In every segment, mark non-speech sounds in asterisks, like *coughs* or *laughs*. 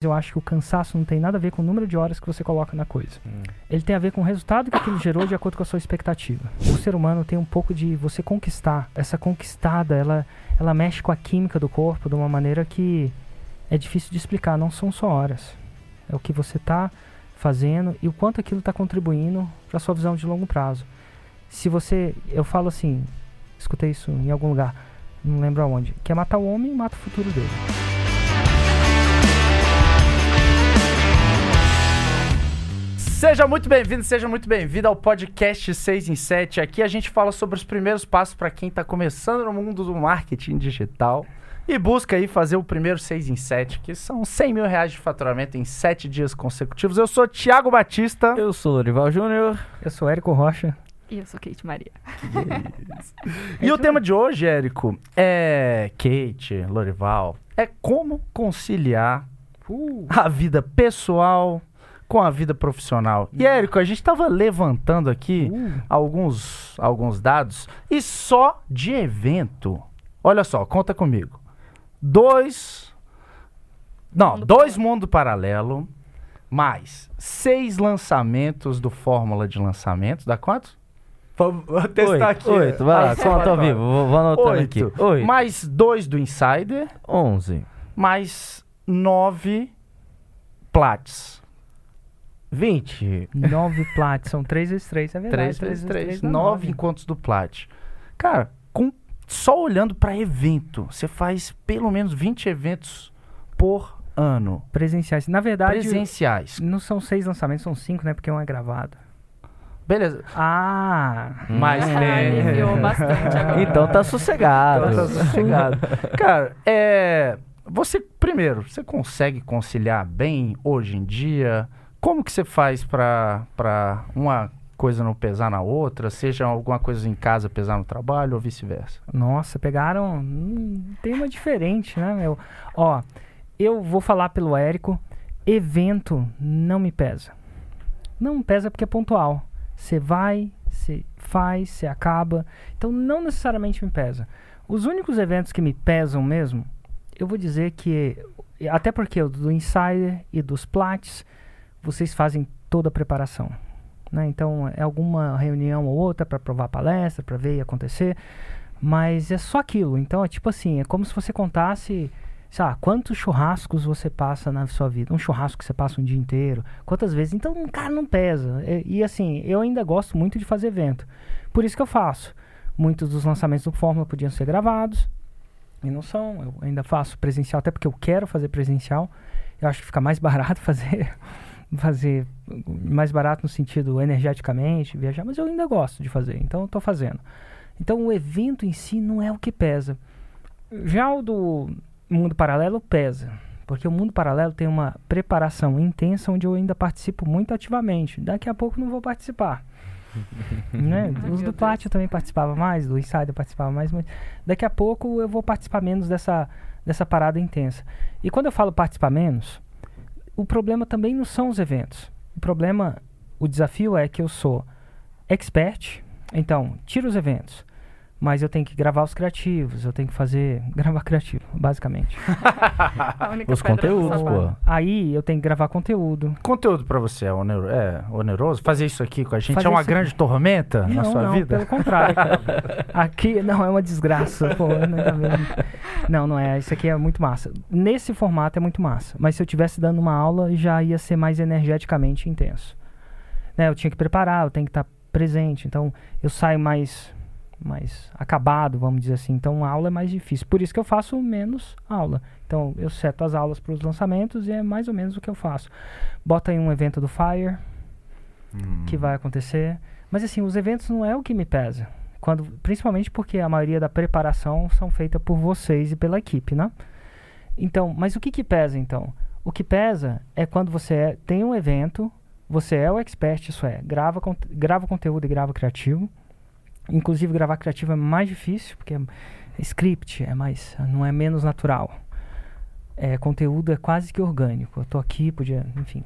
Eu acho que o cansaço não tem nada a ver com o número de horas que você coloca na coisa. Hum. Ele tem a ver com o resultado que aquilo gerou de acordo com a sua expectativa. O ser humano tem um pouco de você conquistar. Essa conquistada, ela, ela mexe com a química do corpo de uma maneira que é difícil de explicar. Não são só horas. É o que você está fazendo e o quanto aquilo está contribuindo para sua visão de longo prazo. Se você, eu falo assim, escutei isso em algum lugar, não lembro aonde, que é matar o homem mata o futuro dele. Seja muito bem-vindo, seja muito bem-vindo ao podcast 6 em 7. Aqui a gente fala sobre os primeiros passos para quem está começando no mundo do marketing digital e busca aí fazer o primeiro 6 em 7, que são 100 mil reais de faturamento em 7 dias consecutivos. Eu sou Thiago Batista. Eu sou Lorival Júnior. Eu sou Érico Rocha. E eu sou Kate Maria. *laughs* E o tema de hoje, Érico, é Kate, Lorival, é como conciliar a vida pessoal com a vida profissional. E, Érico, a gente estava levantando aqui Uh, alguns, alguns dados e só de evento. Olha só, conta comigo. Dois. Não, Mundo dois Mundo Paralelo, mais seis lançamentos do Fórmula de Lançamentos. Dá quanto? Vou *laughs* Oito, oito, vai lá, conta ao vivo, vou, vou anotando Oito. aqui. Oito, Mais dois do Insider, onze, mais nove Plats. Vinte. nove plates, são três vezes três, é verdade. Três vezes três. dá Nove encontros do Plat. Cara, com, só olhando pra evento, você faz pelo menos 20 eventos por ano. Presenciais. Na verdade, Presenciais. não são seis lançamentos, são cinco, né? Porque um é gravado. Beleza. Ah! Mas Ah, tem. aliviou bastante *laughs* agora. Então tá sossegado. Tá sossegado. Cara, é. Você, primeiro, você consegue conciliar bem hoje em dia? Como que você faz pra uma coisa não pesar na outra? Seja alguma coisa em casa pesar no trabalho ou vice-versa? Nossa, pegaram um tema diferente, né, meu? Ó, eu vou falar pelo Érico. Evento não me pesa. Não pesa porque é pontual. Você vai, você faz, você acaba. Então não necessariamente me pesa. Os únicos eventos que me pesam mesmo, eu vou dizer que. Até porque do Insider e dos Plats, vocês fazem toda a preparação. Né? Então é alguma reunião ou outra para provar a palestra, para ver e acontecer. Mas é só aquilo. Então é tipo assim, é como se você contasse, sei lá, quantos churrascos você passa na sua vida. Um churrasco que você passa um dia inteiro. Quantas vezes. Então, cara, não pesa. E, e, assim, eu ainda gosto muito de fazer evento. Por isso que eu faço. Muitos dos lançamentos do Fórmula podiam ser gravados. E não são. Eu ainda faço presencial, até porque eu quero fazer presencial. Eu acho que fica mais *laughs* barato fazer. Fazer mais barato no sentido energeticamente, viajar, mas eu ainda gosto de fazer, então eu tô fazendo. Então o evento em si não é o que pesa. Já o do mundo paralelo pesa, porque o mundo paralelo tem uma preparação intensa onde eu ainda participo muito ativamente. Daqui a pouco não vou participar. *laughs* né? Ai, Os do eu também participava mais, do Insider eu participava mais, mas daqui a pouco eu vou participar menos dessa, dessa parada intensa. E quando eu falo participar menos, o problema também não são os eventos. O problema, o desafio é que eu sou expert, então tiro os eventos, mas eu tenho que gravar os criativos, eu tenho que fazer *laughs* gravar criativo, basicamente. *laughs* A única Os conteúdos, pô. Aí eu tenho que gravar conteúdo. Conteúdo pra você é, onero, é oneroso? Fazer isso aqui com a gente Fazer é uma isso- grande tormenta na não, sua não, vida? pelo contrário. cara. *laughs* Aqui não é uma desgraça, pô, não, tá não, não é. Isso aqui é muito massa. Nesse formato é muito massa. Mas se eu tivesse dando uma aula, já ia ser mais energeticamente intenso. Né, eu tinha que preparar, eu tenho que estar presente. Então eu saio mais mais acabado, vamos dizer assim. Então a aula é mais difícil. Por isso que eu faço menos aula. Então eu seto as aulas para os lançamentos e é mais ou menos o que eu faço. Bota aí um evento do Fire Hum. que vai acontecer. Mas assim, os eventos não é o que me pesa. Quando, principalmente porque a maioria da preparação são feitas por vocês e pela equipe, né? Então, mas o que que pesa então? O que pesa é quando você é- tem um evento, você é o expert, isso é, grava, grava conteúdo e grava criativo. Inclusive gravar criativo é mais difícil, porque é script, é mais, não é menos natural. É, conteúdo é quase que orgânico. Eu tô aqui, podia, enfim,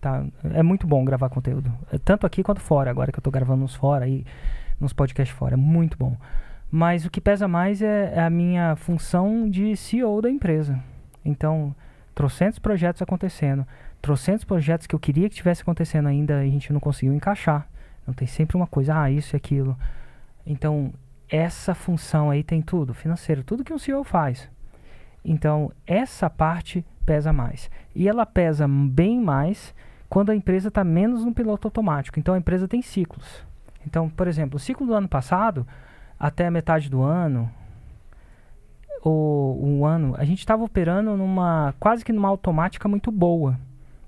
tá? É muito bom gravar conteúdo. É Tanto aqui quanto fora, agora que eu tô gravando uns fora aí, nos podcasts fora. É muito bom. Mas o que pesa mais é, é a minha função de CEO da empresa. Então, trocentos projetos acontecendo, trocentos projetos que eu queria que tivesse acontecendo ainda, a gente não conseguiu encaixar. Então tem sempre uma coisa, ah, isso e aquilo. Então, essa função aí tem tudo, financeiro, tudo que um CEO faz. Então, essa parte pesa mais. E ela pesa bem mais quando a empresa está menos no piloto automático. Então, a empresa tem ciclos. Então, por exemplo, o ciclo do ano passado, até a metade do ano, ou um ano, a gente estava operando numa quase que numa automática muito boa.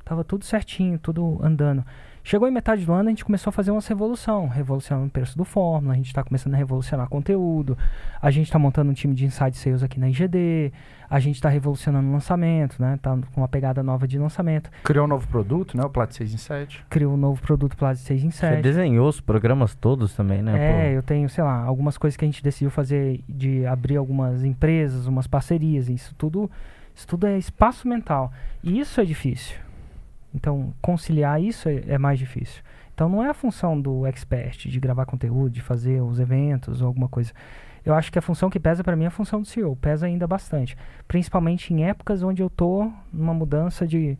Tava tudo certinho, tudo andando. Chegou em metade do ano, a gente começou a fazer uma revolução. Revolucionando o preço do Fórmula, a gente está começando a revolucionar conteúdo. A gente está montando um time de inside sales aqui na IGD. A gente está revolucionando o lançamento, né? Tá com uma pegada nova de lançamento. Criou um novo produto, né? O Plat 6 em 7. Criou um novo produto Plat 6 em 7. Você desenhou os programas todos também, né? É, eu tenho, sei lá, algumas coisas que a gente decidiu fazer de abrir algumas empresas, umas parcerias. Isso tudo, isso tudo é espaço mental. E isso é difícil. Então, conciliar isso é, é, mais difícil. Então, não é a função do expert de gravar conteúdo, de fazer os eventos ou alguma coisa. Eu acho que a função que pesa para mim é a função do CEO. Pesa ainda bastante. Principalmente em épocas onde eu tô numa mudança de.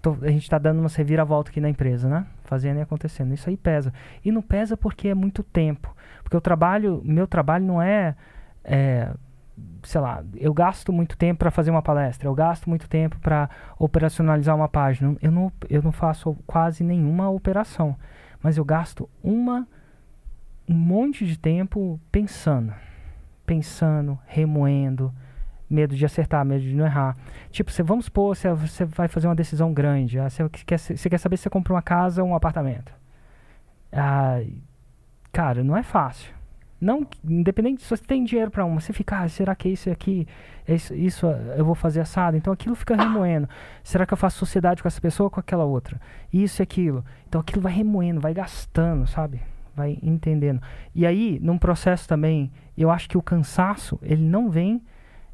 Tô, a gente está dando uma reviravolta aqui na empresa, né? Fazendo e acontecendo. Isso aí pesa. E não pesa porque é muito tempo. Porque o trabalho, meu trabalho não é, é sei lá, eu gasto muito tempo para fazer uma palestra, eu gasto muito tempo para operacionalizar uma página. Eu não, eu não faço quase nenhuma operação, mas eu gasto uma um monte de tempo pensando, pensando, remoendo, medo de acertar, medo de não errar. Tipo, você, vamos supor, você, você vai fazer uma decisão grande, ah, você, quer, você quer saber se você compra uma casa ou um apartamento. Ah, cara, não é fácil. Não, independente se você tem dinheiro para uma, você fica, ah, será que é isso aqui, é isso, isso eu vou fazer assado? Então aquilo fica remoendo. Será que eu faço sociedade com essa pessoa ou com aquela outra? Isso e aquilo. Então aquilo vai remoendo, vai gastando, sabe? Vai entendendo. E aí, num processo também, eu acho que o cansaço, ele não vem.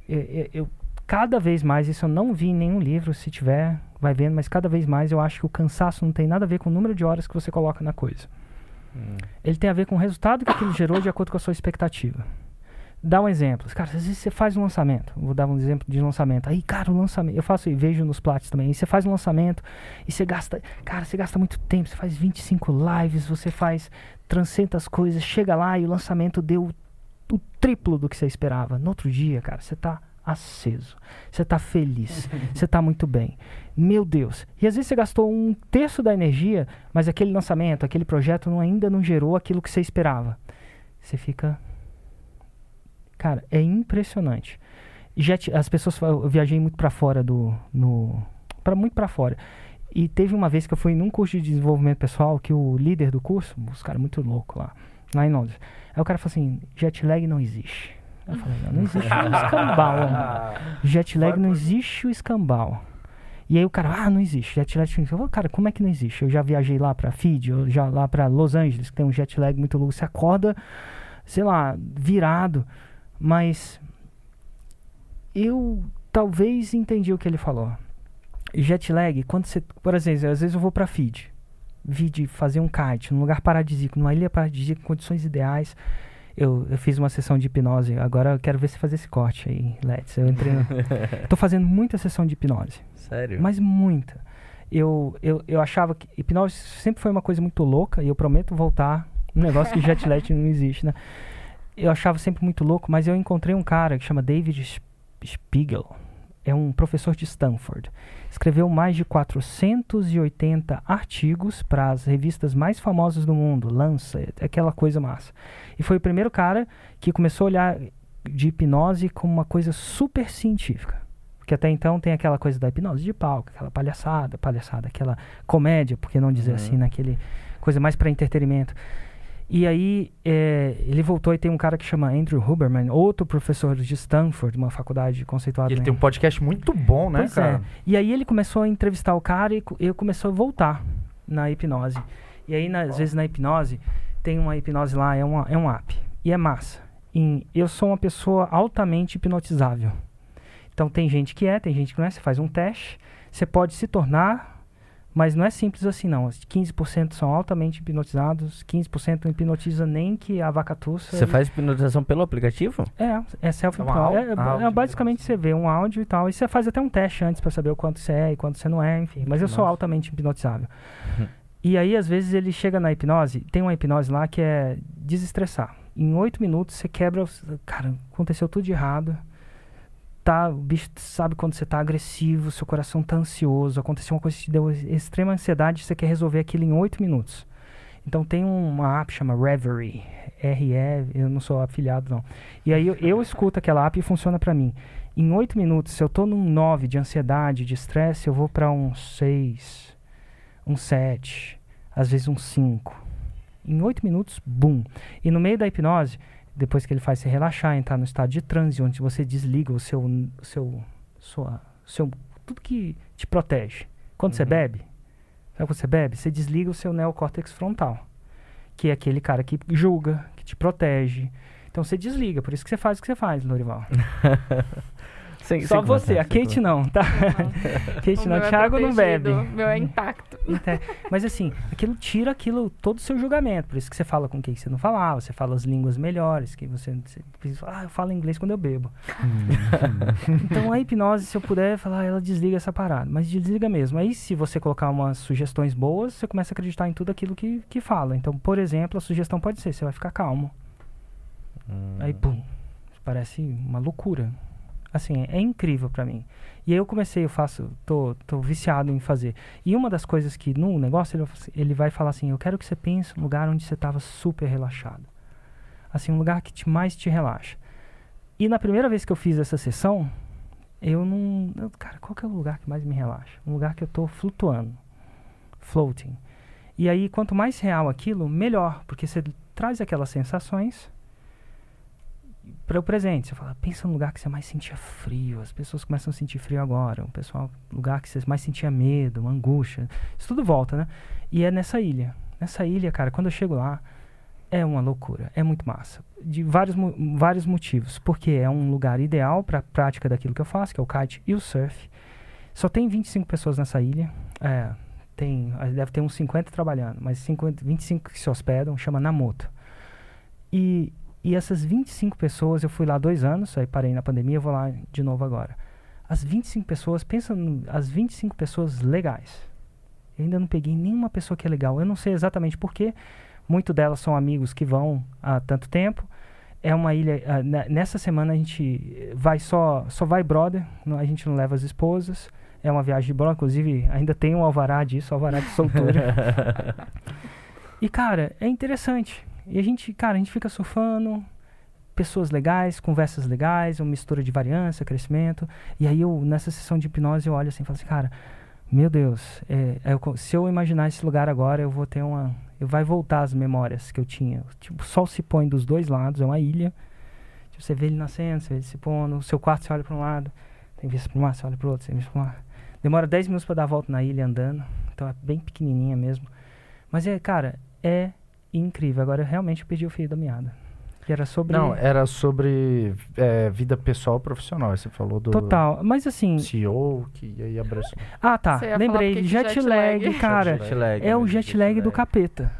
Eu, eu, cada vez mais, isso eu não vi em nenhum livro, se tiver, vai vendo, mas cada vez mais eu acho que o cansaço não tem nada a ver com o número de horas que você coloca na coisa. Ele tem a ver com o resultado que aquilo gerou de acordo com a sua expectativa. Dá um exemplo. Cara, às vezes você faz um lançamento. Vou dar um exemplo de lançamento. Aí, cara, o lançamento. Eu faço e vejo nos plats também. Aí você faz um lançamento e você gasta. Cara, você gasta muito tempo. Você faz 25 lives, você faz trancentas coisas. Chega lá e o lançamento deu o triplo do que você esperava. No outro dia, cara, você tá aceso. Você está feliz. *laughs* Você está muito bem. Meu Deus. E às vezes você gastou um terço da energia, mas aquele lançamento, aquele projeto não, ainda não gerou aquilo que você esperava. Você fica. Cara, é impressionante. Já as pessoas. Eu viajei muito para fora do. No, pra, muito para fora. E teve uma vez que eu fui num curso de desenvolvimento pessoal que o líder do curso, os caras muito louco lá, lá em Londres. Aí o cara falou assim: jet lag não existe. Eu falei, não, não existe o escambau. *laughs* Jet lag não existe o escambau. E aí o cara, ah, não existe jet lag. Eu falei, cara, como é que não existe? Eu já viajei lá pra Fiji, eu já lá pra Los Angeles, que tem um jet lag muito louco. Você acorda, sei lá, virado. Mas eu talvez entendi o que ele falou. Jet lag, quando você, por exemplo, às vezes eu vou pra Fiji, Fiji fazer um kite num lugar paradisíaco, numa ilha paradisíaca, com condições ideais. Eu, eu fiz uma sessão de hipnose. Agora eu quero ver se fazer esse corte aí, Let's. Eu entrei. No... *laughs* tô fazendo muita sessão de hipnose. Sério? Mas muita. Eu, eu, eu achava que hipnose sempre foi uma coisa muito louca e eu prometo voltar. Um negócio que jet lag não existe, né? Eu achava sempre muito louco, mas eu encontrei um cara que chama David Spiegel. É um professor de Stanford escreveu mais de 480 artigos para as revistas mais famosas do mundo, Lancet, aquela coisa massa. E foi o primeiro cara que começou a olhar de hipnose como uma coisa super científica. Porque até então tem aquela coisa da hipnose de palco, aquela palhaçada, palhaçada, aquela comédia, por que não dizer uhum. assim, naquele coisa mais para entretenimento. E aí é, ele voltou e tem um cara que chama Andrew Huberman, outro professor de Stanford, uma faculdade conceituada. Ele tem um podcast muito bom, né, pois cara? É. E aí ele começou a entrevistar o cara e ele começou a voltar na hipnose. E aí, na, às vezes, na hipnose, tem uma hipnose lá, é, uma, é um app. E é massa. E eu sou uma pessoa altamente hipnotizável. Então tem gente que é, tem gente que não é. Você faz um teste, você pode se tornar Mas não é simples assim, não. 15% são altamente hipnotizados, 15% não hipnotiza nem que a vaca tussa. Você faz hipnotização pelo aplicativo? É, é self É um? É, é, Áudio, basicamente você vê um áudio e tal, e você faz até um teste antes pra saber o quanto você é e quanto você não é, enfim. Mas eu sou Nossa. altamente hipnotizável. Uhum. e aí, às vezes, ele chega na hipnose, tem uma hipnose lá que é desestressar. Em oito minutos você quebra. os- Cara, aconteceu tudo de errado. Tá, o bicho sabe quando você tá agressivo, seu coração tá ansioso, aconteceu uma coisa que te deu extrema ansiedade, você quer resolver aquilo em oito minutos. Então tem uma app chama Reverie, R-E, eu não sou afiliado não. E aí eu, eu escuto aquela app e funciona pra mim. Em oito minutos, se eu tô num 9 de ansiedade, de estresse, eu vou pra um 6, um 7, às vezes um 5. Em oito minutos, bum. E no meio da hipnose, depois que ele faz você relaxar, entrar no estado de transe, onde você desliga o seu, o seu, sua, seu, tudo que te protege. Quando você Uhum. bebe, sabe quando você bebe? Você desliga o seu neocórtex frontal, que é aquele cara que julga, que te protege. Então você desliga, por isso que você faz o que você faz, Lorival. *laughs* Sem- Só sem você, contar, a sem Kate não, tá? *laughs* Kate O não, meu é Thiago não bebe. O meu é intacto. *laughs* Mas assim, aquilo tira aquilo, todo o seu julgamento. Por isso que você fala com quem você não falava, você fala as línguas melhores, que você, você ah, eu falo inglês quando eu bebo. *laughs* então a hipnose, se eu puder falar, ela desliga essa parada, mas desliga mesmo. Aí se você colocar umas sugestões boas, você começa a acreditar em tudo aquilo que, que fala. Então, por exemplo, a sugestão pode ser, você vai ficar calmo. Hum. Aí, pum, parece uma loucura. Assim, é, incrível pra mim. E aí eu comecei, eu faço, tô, tô viciado em fazer. E uma das coisas que no negócio ele, ele vai falar assim, eu quero que você pense num lugar onde você tava super relaxado. Assim, um lugar que te, mais te relaxa. E na primeira vez que eu fiz essa sessão, eu não... eu- cara, qual que é o lugar que mais me relaxa? Um lugar que eu tô flutuando. Floating. E aí, quanto mais real aquilo, melhor. Porque você traz aquelas sensações para o presente. Você fala, pensa num lugar que você mais sentia frio. As pessoas começam a sentir frio agora. O pessoal, lugar que você mais sentia medo, angústia. Isso tudo volta, né? E é nessa ilha. Nessa ilha, cara, quando eu chego lá, é uma loucura. É muito massa. De vários, vários motivos. Porque é um lugar ideal para a prática daquilo que eu faço, que é o kite e o surf. Só tem 25 pessoas nessa ilha. É, tem, deve ter uns 50 trabalhando, mas 50, 25 que se hospedam, chama Namoto. E, e essas 25 pessoas, eu fui lá dois anos, aí parei na pandemia, vou lá de novo agora. As 25 pessoas, pensa as 25 pessoas legais. Eu ainda não peguei nenhuma pessoa que é legal. Eu não sei exatamente porquê. Muito delas são amigos que vão há tanto tempo. É uma ilha. ah, ne- nessa semana a gente vai só. Só vai brother. não- a gente não leva as esposas. É uma viagem de brother. Inclusive, ainda tem um alvará disso, alvará de soltura. *laughs* E, cara, é interessante. E a gente, cara, a gente fica surfando, pessoas legais, conversas legais, uma mistura de variância, crescimento. E aí eu, nessa sessão de hipnose, eu olho assim e falo assim, cara, meu Deus, é, é, se eu imaginar esse lugar agora, eu vou ter uma. Eu vai voltar as memórias que eu tinha. Tipo, o sol se põe dos dois lados, é uma ilha. Tipo, você vê ele nascendo, você vê ele se pondo, o seu quarto você olha para um lado, tem vista para um lado, você olha para outro, você vê para um lado. Demora 10 minutos para dar a volta na ilha andando. Então é bem pequenininha mesmo. Mas é, cara, é incrível. Agora eu realmente perdi o fio da meada. Que era sobre. Não, era sobre é, vida pessoal e profissional. Você falou do Total. Mas assim. CEO, que aí abraçou. Ah, tá. Lembrei. Jet, jet lag, lag. cara. Jet lag, É o né? jet lag do capeta.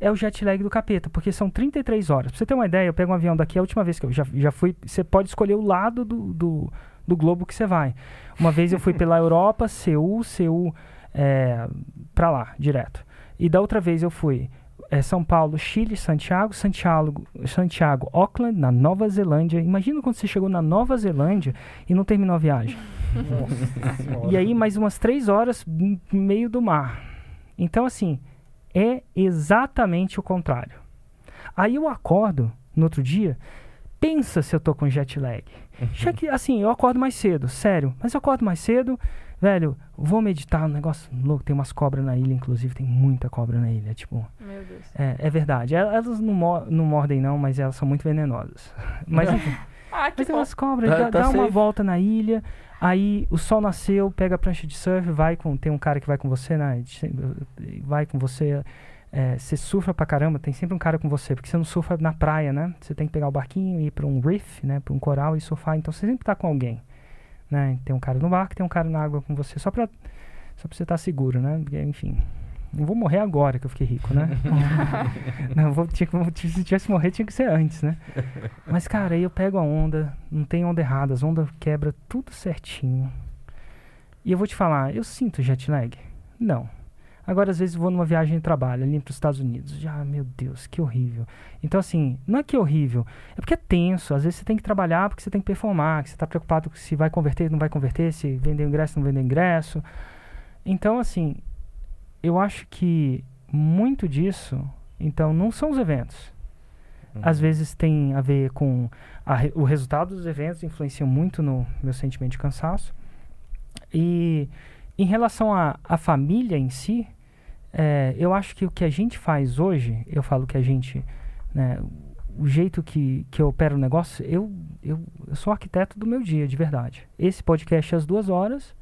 É o jet lag do capeta, porque são 33 horas. Pra você ter uma ideia, eu pego um avião daqui, a última vez que eu já, já fui. Você pode escolher o lado do, do, do globo que você vai. Uma vez eu fui *laughs* pela Europa, Seul, Seul, é, pra lá, direto. E da outra vez eu fui é, São Paulo, Chile, Santiago, Santiago, Santiago, Auckland, na Nova Zelândia. Imagina quando você chegou na Nova Zelândia e não terminou a viagem. E aí mais umas três horas no meio do mar. Então, assim, é exatamente o contrário. Aí eu acordo no outro dia, pensa se eu tô com jet lag. Já que, assim, eu acordo mais cedo, sério. Mas eu acordo mais cedo, velho, vou meditar, um negócio louco. Tem umas cobras na ilha, inclusive, tem muita cobra na ilha. Tipo, Meu Deus. é, é verdade. El- Elas não, mo- não mordem, não, mas elas são muito venenosas. *laughs* Mas enfim. *laughs* Ah, que Mas bom. elas cobram, Tá- dá, tá dá uma volta na ilha, aí o sol nasceu, pega a prancha de surf, vai com. Tem um cara que vai com você, né? Vai com você. é, você surfa pra caramba, tem sempre um cara com você, porque você não surfa na praia, né? Você tem que pegar o barquinho e ir pra um reef, né? Pra um coral e surfar, então você sempre tá com alguém. Né? Tem um cara no barco, tem um cara na água com você, só pra, só pra você estar seguro, né? Porque, enfim. Não vou morrer agora que eu fiquei rico, né? *laughs* não, vou, tinha, se tivesse morrer, tinha que ser antes, né? Mas, cara, aí eu pego a onda, não tem onda errada, as ondas quebra tudo certinho. E eu vou te falar, eu sinto jet lag? Não. Agora, às vezes, vou numa viagem de trabalho ali para os Estados Unidos. Já, meu Deus, que horrível. Então, assim, não é que é horrível, é porque é tenso. Às vezes você tem que trabalhar porque você tem que performar, que você está preocupado se vai converter, não vai converter, se vendeu ingresso, não vendeu ingresso. Então, assim, eu acho que muito disso, então, não são os eventos. Às vezes tem a ver com a o resultado dos eventos influenciam muito no meu sentimento de cansaço. E em relação à família em si, é, eu acho que o que a gente faz hoje, eu falo que a gente, né, o jeito que, que eu opero o negócio, eu, eu, eu sou arquiteto do meu dia, de verdade. Esse podcast é às duas horas,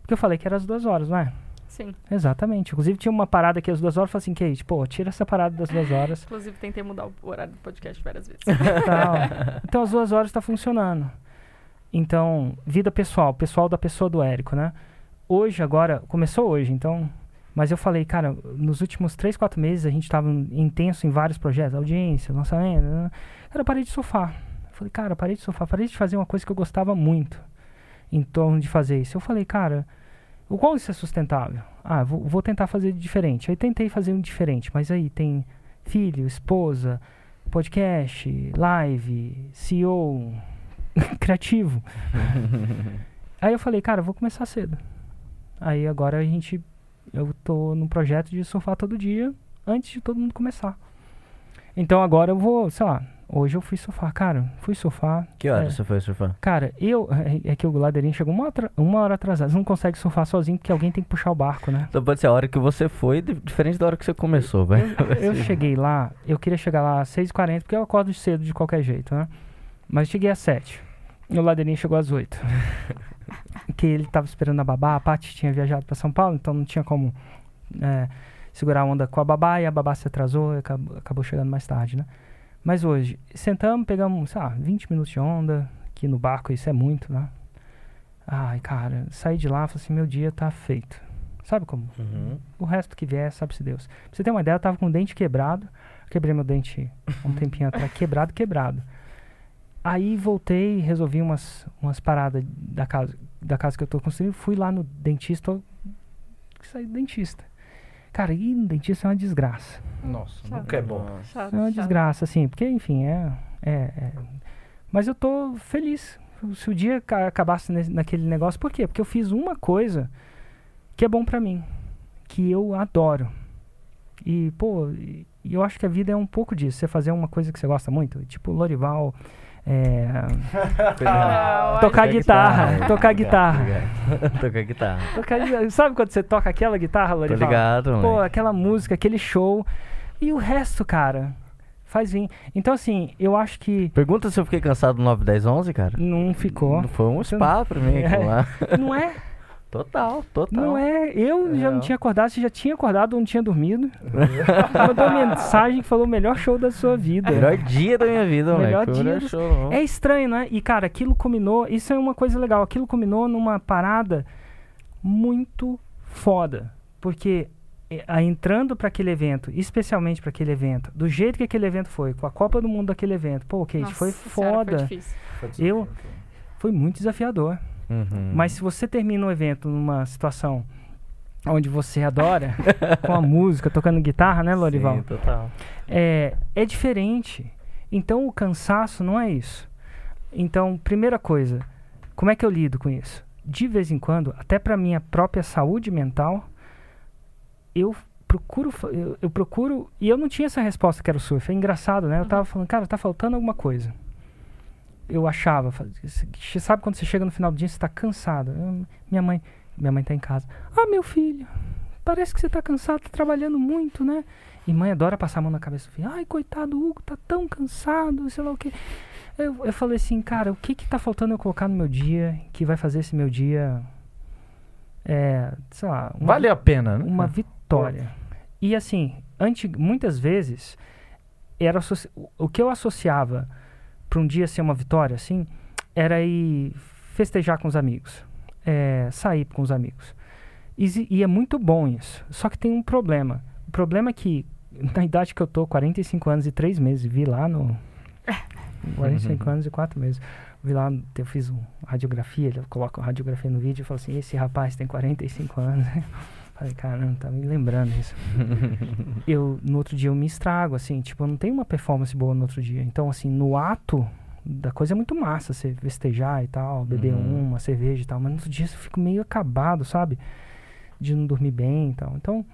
porque eu falei que era às duas horas, não é? Sim. Exatamente. Inclusive tinha uma parada aqui às duas horas, eu falei assim, Kate, pô, tira essa parada das duas horas. Inclusive, tentei mudar o horário do podcast várias vezes. tal. Então *laughs* as duas horas está funcionando. Então, vida pessoal, pessoal da pessoa do Érico, né? Hoje, agora, começou hoje, então. Mas eu falei, cara, nos últimos três, quatro meses a gente estava intenso em vários projetos, audiência, lançamento. né? Cara, eu parei de surfar. Eu falei, cara, parei de surfar, parei de fazer uma coisa que eu gostava muito em torno de fazer isso. Eu falei, cara, o qual isso é sustentável? Ah, vou, vou tentar fazer diferente. Aí tentei fazer um diferente, mas aí tem filho, esposa, podcast, live, CEO, *laughs* criativo. *laughs* Aí eu falei, cara, vou começar cedo. Aí agora a gente. Eu tô no projeto de surfar todo dia antes de todo mundo começar. Então agora eu vou, sei lá, hoje eu fui surfar. Cara, fui surfar. Que hora É. você foi surfar? Cara, eu. É, é que o ladeirinho chegou uma, uma hora atrasado. Você não consegue surfar sozinho porque alguém tem que puxar o barco, né? Então pode ser a hora que você foi, di- diferente da hora que você começou, vai. Eu *laughs* cheguei lá, eu queria chegar lá às 6h40, porque eu acordo cedo de qualquer jeito, né? Mas cheguei às 7 E o ladeirinho chegou às 8 *laughs* Que ele tava esperando a babá, a Paty tinha viajado para São Paulo, então não tinha como é, segurar a onda com a babá, e a babá se atrasou e acabou, acabou chegando mais tarde, né? Mas hoje, sentamos, pegamos, sei lá, 20 minutos de onda, que no barco isso é muito, né? Ai, cara, saí de lá e falei assim, meu dia tá feito. Sabe como? Uhum. O resto que vier, sabe-se Deus. Pra você ter uma ideia, eu tava com o dente quebrado. Quebrei meu dente há um tempinho atrás. Quebrado, quebrado. Aí voltei, resolvi umas, umas paradas da casa, da casa que eu tô construindo. Fui lá no dentista. Saí do dentista. Cara, ir no dentista é uma desgraça. Nossa, Chato. nunca é bom. É uma desgraça, assim. Porque, enfim, é, é, é- Mas eu tô feliz. Se o dia ca- acabasse nesse- naquele negócio, por quê? Porque eu fiz uma coisa que é bom pra mim. Que eu adoro. E, pô, eu acho que a vida é um pouco disso. Você fazer uma coisa que você gosta muito. Tipo, Lorival. É, *laughs* Ah, *laughs* tocar guitarra. Tocar guitarra. Tocar guitarra. Tocar guitarra. Sabe quando você toca aquela guitarra, Tô Lorival? ligado, Pô, moleque. aquela música, aquele show. E o resto, cara, faz vir. Então, assim, eu acho que Pergunta se eu fiquei cansado no 9, 10, 11, cara. não ficou. Não Foi um spa pra mim É. lá. Não é? *laughs* Total, total. Não é. Eu já não tinha acordado, você já tinha acordado ou não tinha dormido. *laughs* Mandou mensagem que falou o melhor show da sua vida. Melhor dia da minha vida, moleque. Melhor dia melhor do- show. É estranho, né? E, cara, aquilo combinou. Isso é uma coisa legal. Aquilo combinou numa parada muito foda. Porque eh, a, entrando pra aquele evento, especialmente pra aquele evento, do jeito que aquele evento foi, com a Copa do Mundo daquele evento, pô, Kate, Nossa foi senhora, foda. Foi difícil. Eu- foi muito desafiador. Uhum. Mas se você termina um evento numa situação onde você adora, *laughs* com a música, tocando guitarra, né, Lorival? Sim, total. É, é diferente. Então o cansaço não é isso. Então, primeira coisa, como é que eu lido com isso? De vez em quando, até para minha própria saúde mental, eu procuro, eu, eu procuro, e eu não tinha essa resposta que era o surf. É engraçado, né? Eu tava falando, cara, tá faltando alguma coisa. Eu achava, você sabe quando você chega no final do dia, você tá cansado. Eu- minha mãe, minha mãe tá em casa. Ah, meu filho, parece que você tá cansado, tá trabalhando muito, né? E mãe adora passar a mão na cabeça do filho. Ai, coitado, Hugo tá tão cansado, sei lá o quê. Eu, eu falei assim, cara, o que que tá faltando eu colocar no meu dia que vai fazer esse meu dia, é, sei lá, uma, Vale a pena, né? uma vitória. E assim, antes, muitas vezes, era o que eu associava para um dia ser uma vitória, assim, era ir festejar com os amigos, é, sair com os amigos. Exi- E é muito bom isso. Só que tem um problema. O problema é que, *laughs* na idade que eu tô, 45 anos e 3 meses, vi lá no. *laughs* 45 anos e 4 meses. Vi lá, eu fiz uma radiografia, ele coloca a radiografia no vídeo e fala assim: esse rapaz tem 45 anos. *laughs* Falei, caramba, tá me lembrando isso. *laughs* eu, no outro dia, eu me estrago, assim, tipo, eu não tenho uma performance boa no outro dia. Então, assim, no ato da coisa é muito massa, você festejar e tal, beber Uhum. uma cerveja e tal, mas no outro dia eu fico meio acabado, sabe? De não dormir bem e tal. Então,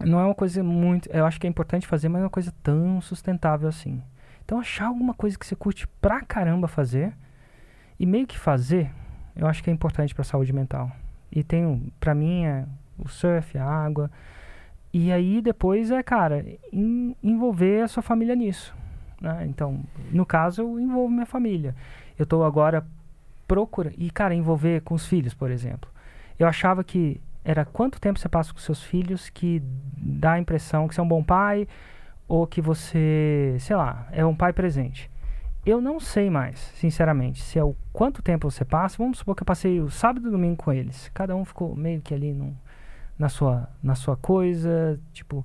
não é uma coisa muito. Eu acho que é importante fazer, mas não é uma coisa tão sustentável assim. Então, achar alguma coisa que você curte pra caramba fazer e meio que fazer, eu acho que é importante pra saúde mental. E tem, pra mim, é o surf, a água. E aí depois é, cara, en- envolver a sua família nisso. né? Então, no caso, eu envolvo minha família. Eu tô agora procurando. E, cara, envolver com os filhos, por exemplo. Eu achava que era quanto tempo você passa com seus filhos que dá a impressão que você é um bom pai ou que você, sei lá, é um pai presente. Eu não sei mais, sinceramente, se é o quanto tempo você passa. Vamos supor que eu passei o sábado e o domingo com eles. Cada um ficou meio que ali num, na, sua, na sua coisa. Tipo,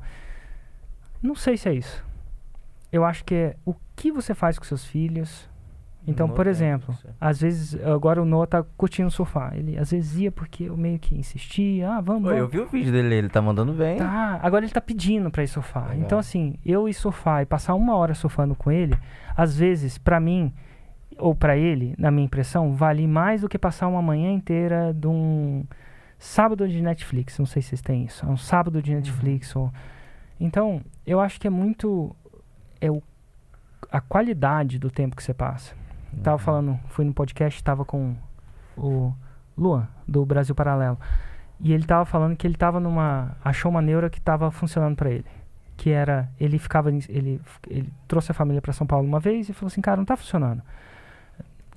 não sei se é isso. Eu acho que é o que você faz com seus filhos. Então, por exemplo, às vezes, agora o Noah tá curtindo surfar. Ele às vezes ia porque eu meio que insistia. Ah, vamos, vamos. eu vi o vídeo dele, ele tá mandando bem. Tá, agora ele tá pedindo pra ir surfar. Legal. Então, assim, eu ir surfar e passar uma hora surfando com ele, às vezes, pra mim, ou pra ele, na minha impressão, vale mais do que passar uma manhã inteira de um sábado de Netflix. Não sei se vocês têm isso. É um sábado de Netflix. Ou... Então, eu acho que é muito. É o, a qualidade do tempo que você passa. Tava falando, fui no podcast, tava com o Luan, do Brasil Paralelo. E ele tava falando que ele tava numa. achou uma neura que tava funcionando pra ele. Que era. Ele ficava. Ele, ele trouxe a família pra São Paulo uma vez e falou assim: cara, não tá funcionando.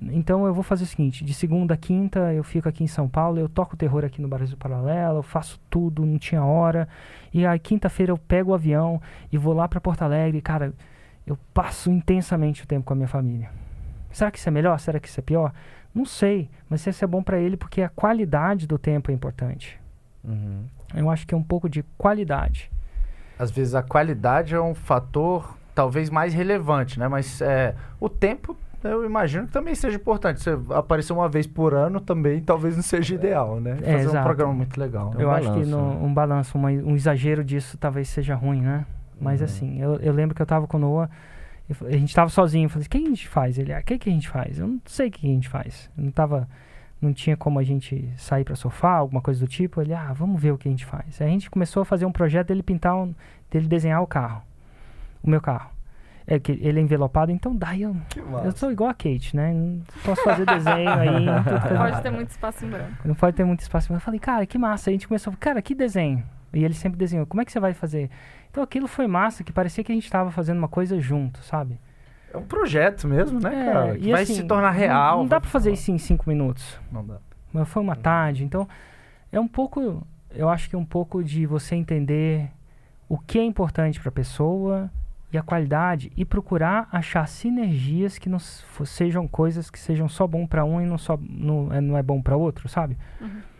Então eu vou fazer o seguinte: de segunda a quinta eu fico aqui em São Paulo, eu toco terror aqui no Brasil Paralelo, eu faço tudo, não tinha hora. E aí quinta-feira eu pego o avião e vou lá pra Porto Alegre. Cara, eu passo intensamente o tempo com a minha família. Será que isso é melhor? Será que isso é pior? Não sei, mas isso é bom pra ele porque a qualidade do tempo é importante. Uhum. Eu acho que é um pouco de qualidade. Às vezes a qualidade é um fator talvez mais relevante, né? Mas é, o tempo, eu imagino que também seja importante. Você aparecer uma vez por ano também talvez não seja ideal, né? Fazer um exato. programa muito legal. É um eu acho que balanço, no- né? um balanço, uma- um exagero disso talvez seja ruim, né? Mas Uhum. assim, eu, eu lembro que eu tava com o Noah, e fa- a gente tava sozinho, eu falei, o que a gente faz? Ele, ah, o que, que a gente faz? Eu não sei o que a gente faz. Eu não tava, não tinha como a gente sair pra sofá, alguma coisa do tipo. Ele, ah, vamos ver o que a gente faz. Aí a gente começou a fazer um projeto dele pintar, um, dele desenhar o carro, o meu carro. É que ele é envelopado, então daí eu, eu sou igual a Kate, né? Não posso fazer desenho aí. em eu- Pode ter muito espaço em branco. não pode ter muito espaço. Mas eu falei, cara, que massa. Aí a gente começou, cara, que desenho. E ele sempre desenhou, como é que você vai fazer? Então aquilo foi massa, que parecia que a gente estava fazendo uma coisa junto, sabe? É um projeto mesmo, né, É, cara? Que e vai assim, se tornar não- real. Não, dá vai pra fazer isso em cinco minutos. Não dá. Mas foi uma tarde, então é um pouco, eu acho que é um pouco de você entender o que é importante para a pessoa e a qualidade e procurar achar sinergias que não sejam coisas que sejam só bom para um e não só não é, não é bom para outro, sabe?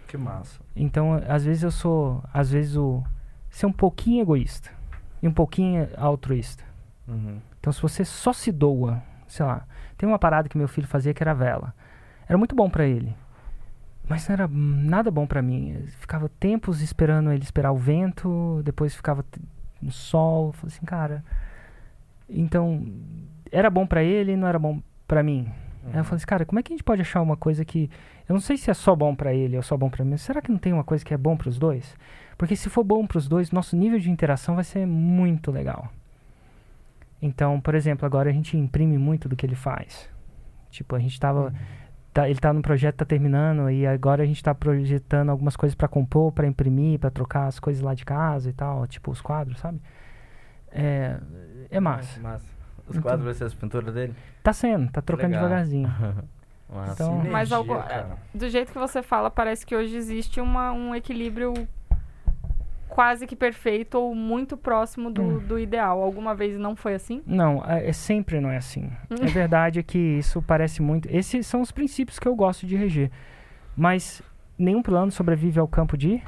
Que massa. Então, às vezes eu sou, às vezes o ser um pouquinho egoísta e um pouquinho altruísta. Uhum. Então, se você só se doa, sei lá, tem uma parada que meu filho fazia que era vela. Era muito bom pra ele, mas não era nada bom pra mim. Eu ficava tempos esperando ele esperar o vento, depois ficava no sol, eu falei assim, cara. Então, era bom pra ele, não era bom pra mim. Aí eu falei assim, cara, como é que a gente pode achar uma coisa que. Eu não sei se é só bom pra ele ou só bom pra mim. Será que não tem uma coisa que é bom pros dois? Porque se for bom pros dois, nosso nível de interação vai ser muito legal. Então, por exemplo, agora a gente imprime muito do que ele faz. Tipo, a gente tava. tá- ele tá no projeto, tá terminando, e agora a gente tá projetando algumas coisas pra compor, pra imprimir, pra trocar as coisas lá de casa e tal, tipo os quadros, sabe? É, é massa. Massa. Os Então- quadros vai ser as pinturas dele? Tá sendo, tá trocando Legal. devagarzinho. *laughs* Então- Sinergia, Mas algo- cara. Do jeito que você fala, parece que hoje existe uma, um equilíbrio quase que perfeito ou muito próximo do, Hum. do ideal. Alguma vez não foi assim? Não, é, é sempre não é assim. É verdade que isso parece muito. Esses são os princípios que eu gosto de reger. Mas nenhum plano sobrevive ao campo de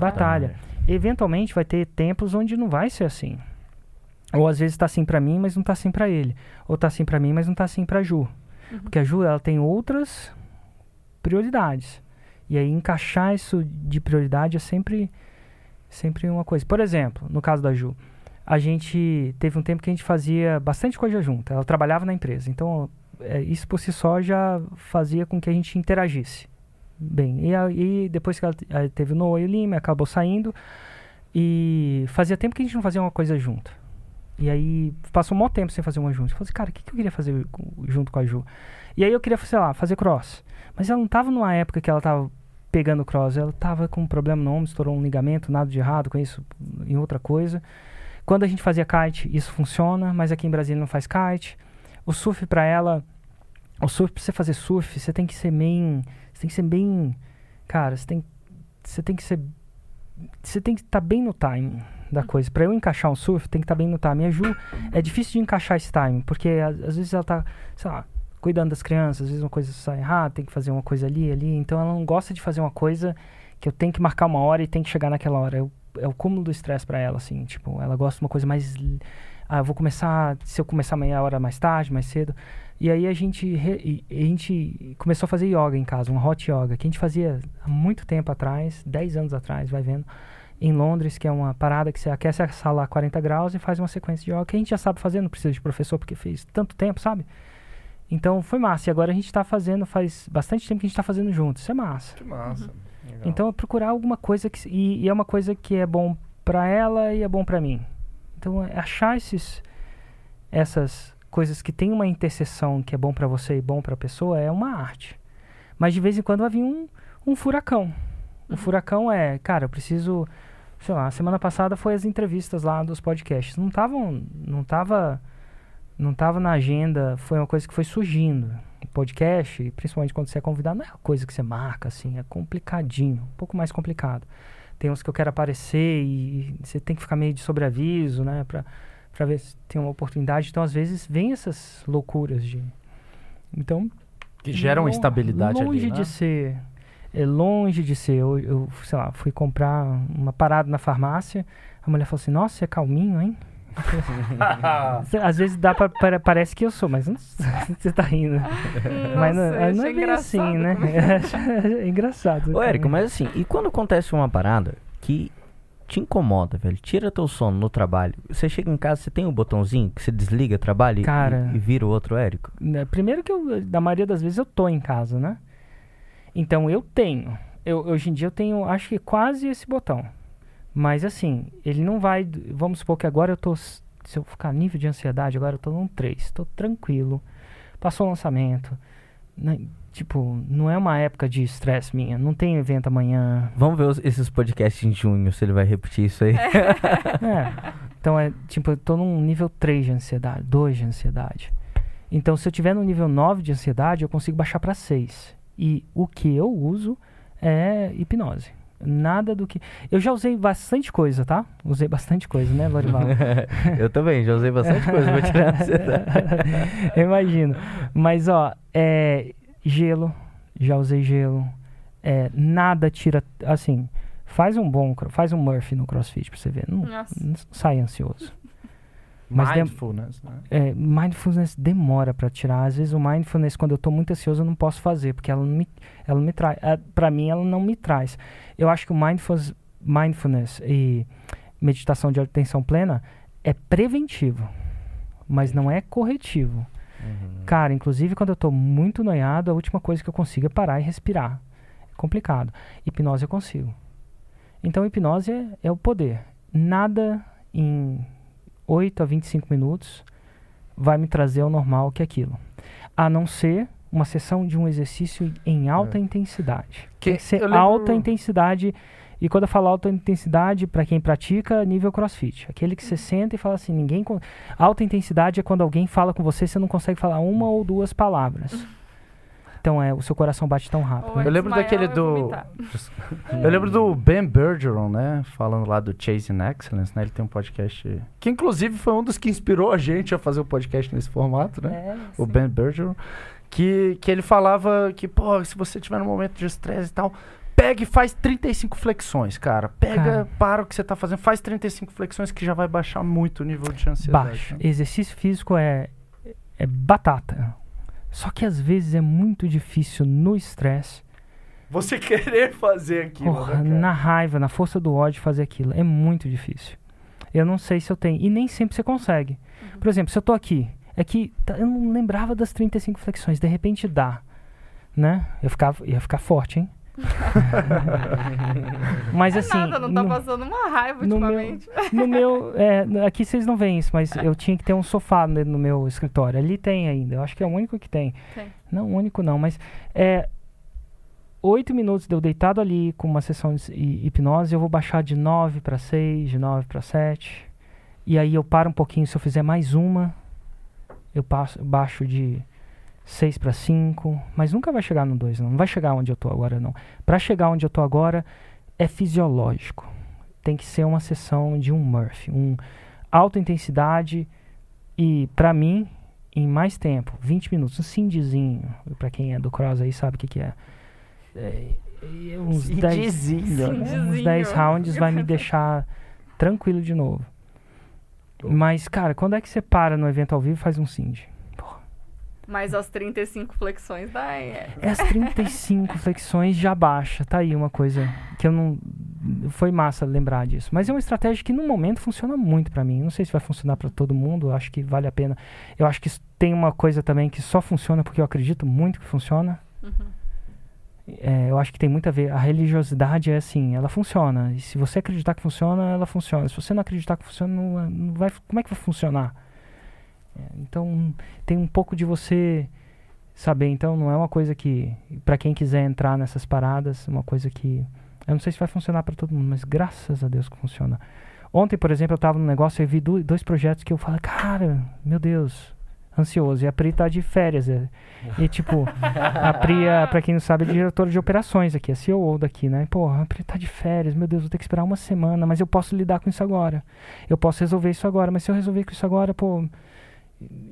Batalha. Eventualmente vai ter tempos onde não vai ser assim. Ou às vezes tá assim pra mim, mas não tá assim pra ele. Ou tá assim pra mim, mas não tá assim pra Ju. Porque a Ju, ela tem outras prioridades. E aí encaixar isso de prioridade é sempre sempre uma coisa. Por exemplo, no caso da Ju, a gente teve um tempo que a gente fazia bastante coisa junto. Ela trabalhava na empresa. Então, é, isso por si só já fazia com que a gente interagisse. Bem, e aí depois que ela aí teve o Noah e o Lima, acabou saindo. E fazia tempo que a gente não fazia uma coisa junto. E aí passou um maior tempo sem fazer uma junto. Eu falei assim, cara, o que, que eu queria fazer junto com a Ju? E aí eu queria, sei lá, fazer cross. Mas ela não tava numa época que ela tava pegando cross. Ela tava com um problema no ombro, estourou um ligamento, nada de errado com isso, em outra coisa. Quando a gente fazia kite, isso funciona, mas aqui em Brasília não faz kite. O surf pra ela, o surf, pra você fazer surf, você tem que ser bem, você tem que ser bem, cara, você tem, você tem que ser, você tem que estar bem no timing da coisa. Pra eu encaixar um surf, tem que estar bem no timing. A Ju, é difícil de encaixar esse timing, porque às, vezes ela tá, sei lá, cuidando das crianças, às vezes uma coisa sai errada, tem que fazer uma coisa ali, ali. Então ela não gosta de fazer uma coisa que eu tenho que marcar uma hora e tem que chegar naquela hora. É o, é o cúmulo do estresse pra ela, assim. Tipo, ela gosta de uma coisa mais. Ah, eu vou começar. Se eu começar meia hora mais tarde, mais cedo. E aí a gente, re- a gente começou a fazer yoga em casa, um hot yoga, que a gente fazia há muito tempo atrás, 10 anos atrás, vai vendo, em Londres, que é uma parada que você aquece a sala a 40 graus e faz uma sequência de yoga, que a gente já sabe fazer, não precisa de professor, porque fez tanto tempo, sabe? Então foi massa. E agora a gente tá fazendo, faz bastante tempo que a gente tá fazendo junto. Isso é massa. Que massa. Legal. Então é procurar alguma coisa que. E, e é uma coisa que é bom pra ela e é bom pra mim. Então é achar esses, essas coisas que tem uma interseção que é bom pra você e bom pra pessoa é uma arte. Mas de vez em quando vai vir um, um furacão. O furacão é, cara, eu preciso. Sei lá, semana passada foi as entrevistas lá dos podcasts. Não estavam. Não tava. Não tava na agenda, foi uma coisa que foi surgindo. Podcast, principalmente quando você é convidado, não é uma coisa que você marca, assim, é complicadinho, um pouco mais complicado. Tem uns que eu quero aparecer e você tem que ficar meio de sobreaviso, né, pra, pra ver se tem uma oportunidade. Então, às vezes, vem essas loucuras de. Então, Que geram instabilidade longe ali, né? de ser é longe de ser eu, eu sei lá fui comprar uma parada na farmácia a mulher falou assim nossa você é calminho hein *laughs* às vezes dá pra, para- parece que eu sou mas não, *laughs* você tá rindo mas não, Nossa, não é bem assim engraçado né como é *laughs* engraçado Ô, Érico, mas assim, e quando acontece uma parada que te incomoda, velho? Tira teu sono no trabalho. Você chega em casa, você tem um botãozinho que você desliga trabalho e- Cara. e, e vira o outro Érico? Né, Primeiro que eu, da maioria das vezes eu tô em casa, né? Então eu tenho. Eu, hoje em dia eu tenho, acho que quase esse botão. Mas assim, ele não vai. Vamos supor que agora eu tô. Se eu ficar nível de ansiedade, agora eu tô num 3. Tô tranquilo. Passou o lançamento. né, tipo, não é uma época de estresse minha. Não tem evento amanhã. Vamos ver os- esses podcasts em junho, se ele vai repetir isso aí. *laughs* É. Então é tipo, eu tô num nível 3 de ansiedade, 2 de ansiedade. Então, se eu tiver no nível 9 de ansiedade, eu consigo baixar para 6. E o que eu uso é hipnose. Nada do que. Eu já usei bastante coisa, tá? Usei bastante coisa, né, Lorival? *laughs* eu também, já usei bastante coisa pra tirar a *laughs* imagino. Mas, ó, é, gelo. Já usei gelo. É, nada tira. Assim, faz um bom. Faz um Murphy no crossfit pra você ver. Não, Nossa. não sai ansioso. Mas Mindfulness, né? é, mindfulness demora pra tirar. Às vezes o mindfulness, quando eu tô muito ansioso, eu não posso fazer, porque ela não me, ela não me traz. é, Pra mim, ela não me traz. Eu acho que o mindfulness, mindfulness e meditação de atenção plena é preventivo, mas não é corretivo. Uhum. Cara, inclusive quando eu tô muito noiado, a última coisa que eu consigo é parar e respirar. É complicado. Hipnose eu consigo. Então, hipnose é, é o poder. Nada em 8 a 25 minutos vai me trazer ao normal que é aquilo. A não ser uma sessão de um exercício em alta intensidade. Que- Tem que ser lembro- alta intensidade. E quando eu falo alta intensidade, para quem pratica, nível crossfit. Aquele que você senta e fala assim, ninguém. Alta intensidade é quando alguém fala com você você não consegue falar uma ou duas palavras. Então é, o seu coração bate tão rápido. Né? Eu lembro desmaiar daquele ou do. *laughs* Eu lembro do Ben Bergeron, né? Falando lá do Chasing Excellence, né? Ele tem um podcast. Que inclusive foi um dos que inspirou a gente a fazer o podcast nesse formato, né? É, o. Ben Bergeron. Que, que ele falava que, pô, se você tiver num momento de estresse e tal, pega e faz 35 flexões, cara. Pega, Cara. para o que você tá fazendo, faz 35 flexões que já vai baixar muito o nível de ansiedade. Baixo. né? Exercício físico é, é batata. Só que às vezes é muito difícil no estresse, Você *laughs* querer fazer aquilo, porra, né, na raiva, na força do ódio fazer aquilo. É muito difícil. Eu não sei se eu tenho. E nem sempre você consegue. Por exemplo, se eu tô aqui, é que tá- eu não lembrava das 35 flexões, de repente dá. Né? Eu ficava, ia ficar forte, hein? *laughs* Mas assim. Nada, não tá no- passando uma raiva no meu- ultimamente. No meu. *laughs* é, aqui vocês não veem isso, mas eu tinha que ter um sofá no, no meu escritório. Ali tem ainda. Eu acho que é o único que tem. Tem. Não, o único não, mas. É. Oito minutos de eu deitado ali com uma sessão de hi- hipnose, eu vou baixar de 9 para 6, de 9 para 7. E aí eu paro um pouquinho. Se eu fizer mais uma, eu passo, baixo de 6 para 5. Mas nunca vai chegar no 2, não. Não vai chegar onde eu tô agora, não. Para chegar onde eu tô agora, é fisiológico tem que ser uma sessão de um Murphy, um alta intensidade e para mim em mais tempo, 20 minutos, um cindizinho, para quem é do cross aí sabe o que que é. É, é uns 10 Cindizinho. uns Cindizinho. 10 rounds vai me deixar tranquilo de novo. Mas cara, quando é que você para no evento ao vivo e faz um cindy? Mas as 35 flexões dá. É. É as 35 flexões já baixa. Tá aí uma coisa que eu não. Foi massa lembrar disso. Mas é uma estratégia que no momento funciona muito pra mim. Não sei se vai funcionar pra todo mundo. Acho que vale a pena. Eu acho que tem uma coisa também que só funciona porque eu acredito muito que funciona. Uhum. É, eu acho que tem muito a ver. A religiosidade é assim, ela funciona. E se você acreditar que funciona, ela funciona. Se você não acreditar que funciona, não, não vai, como é que vai funcionar? É, então tem um pouco de você saber. Então não é uma coisa que, para quem quiser entrar nessas paradas, uma coisa que eu não sei se vai funcionar para todo mundo, mas graças a Deus que funciona. Ontem, por exemplo, eu tava num negócio e vi do- dois projetos que eu falei, cara, meu Deus, ansioso. E a Pri tá de férias. é. E tipo, a Pri, é, pra quem não sabe, é diretora de operações aqui, é CEO daqui, né? Porra, a Pri tá de férias, meu Deus, vou ter que esperar uma semana, mas eu posso lidar com isso agora. Eu posso resolver isso agora, mas se eu resolver com isso agora, pô.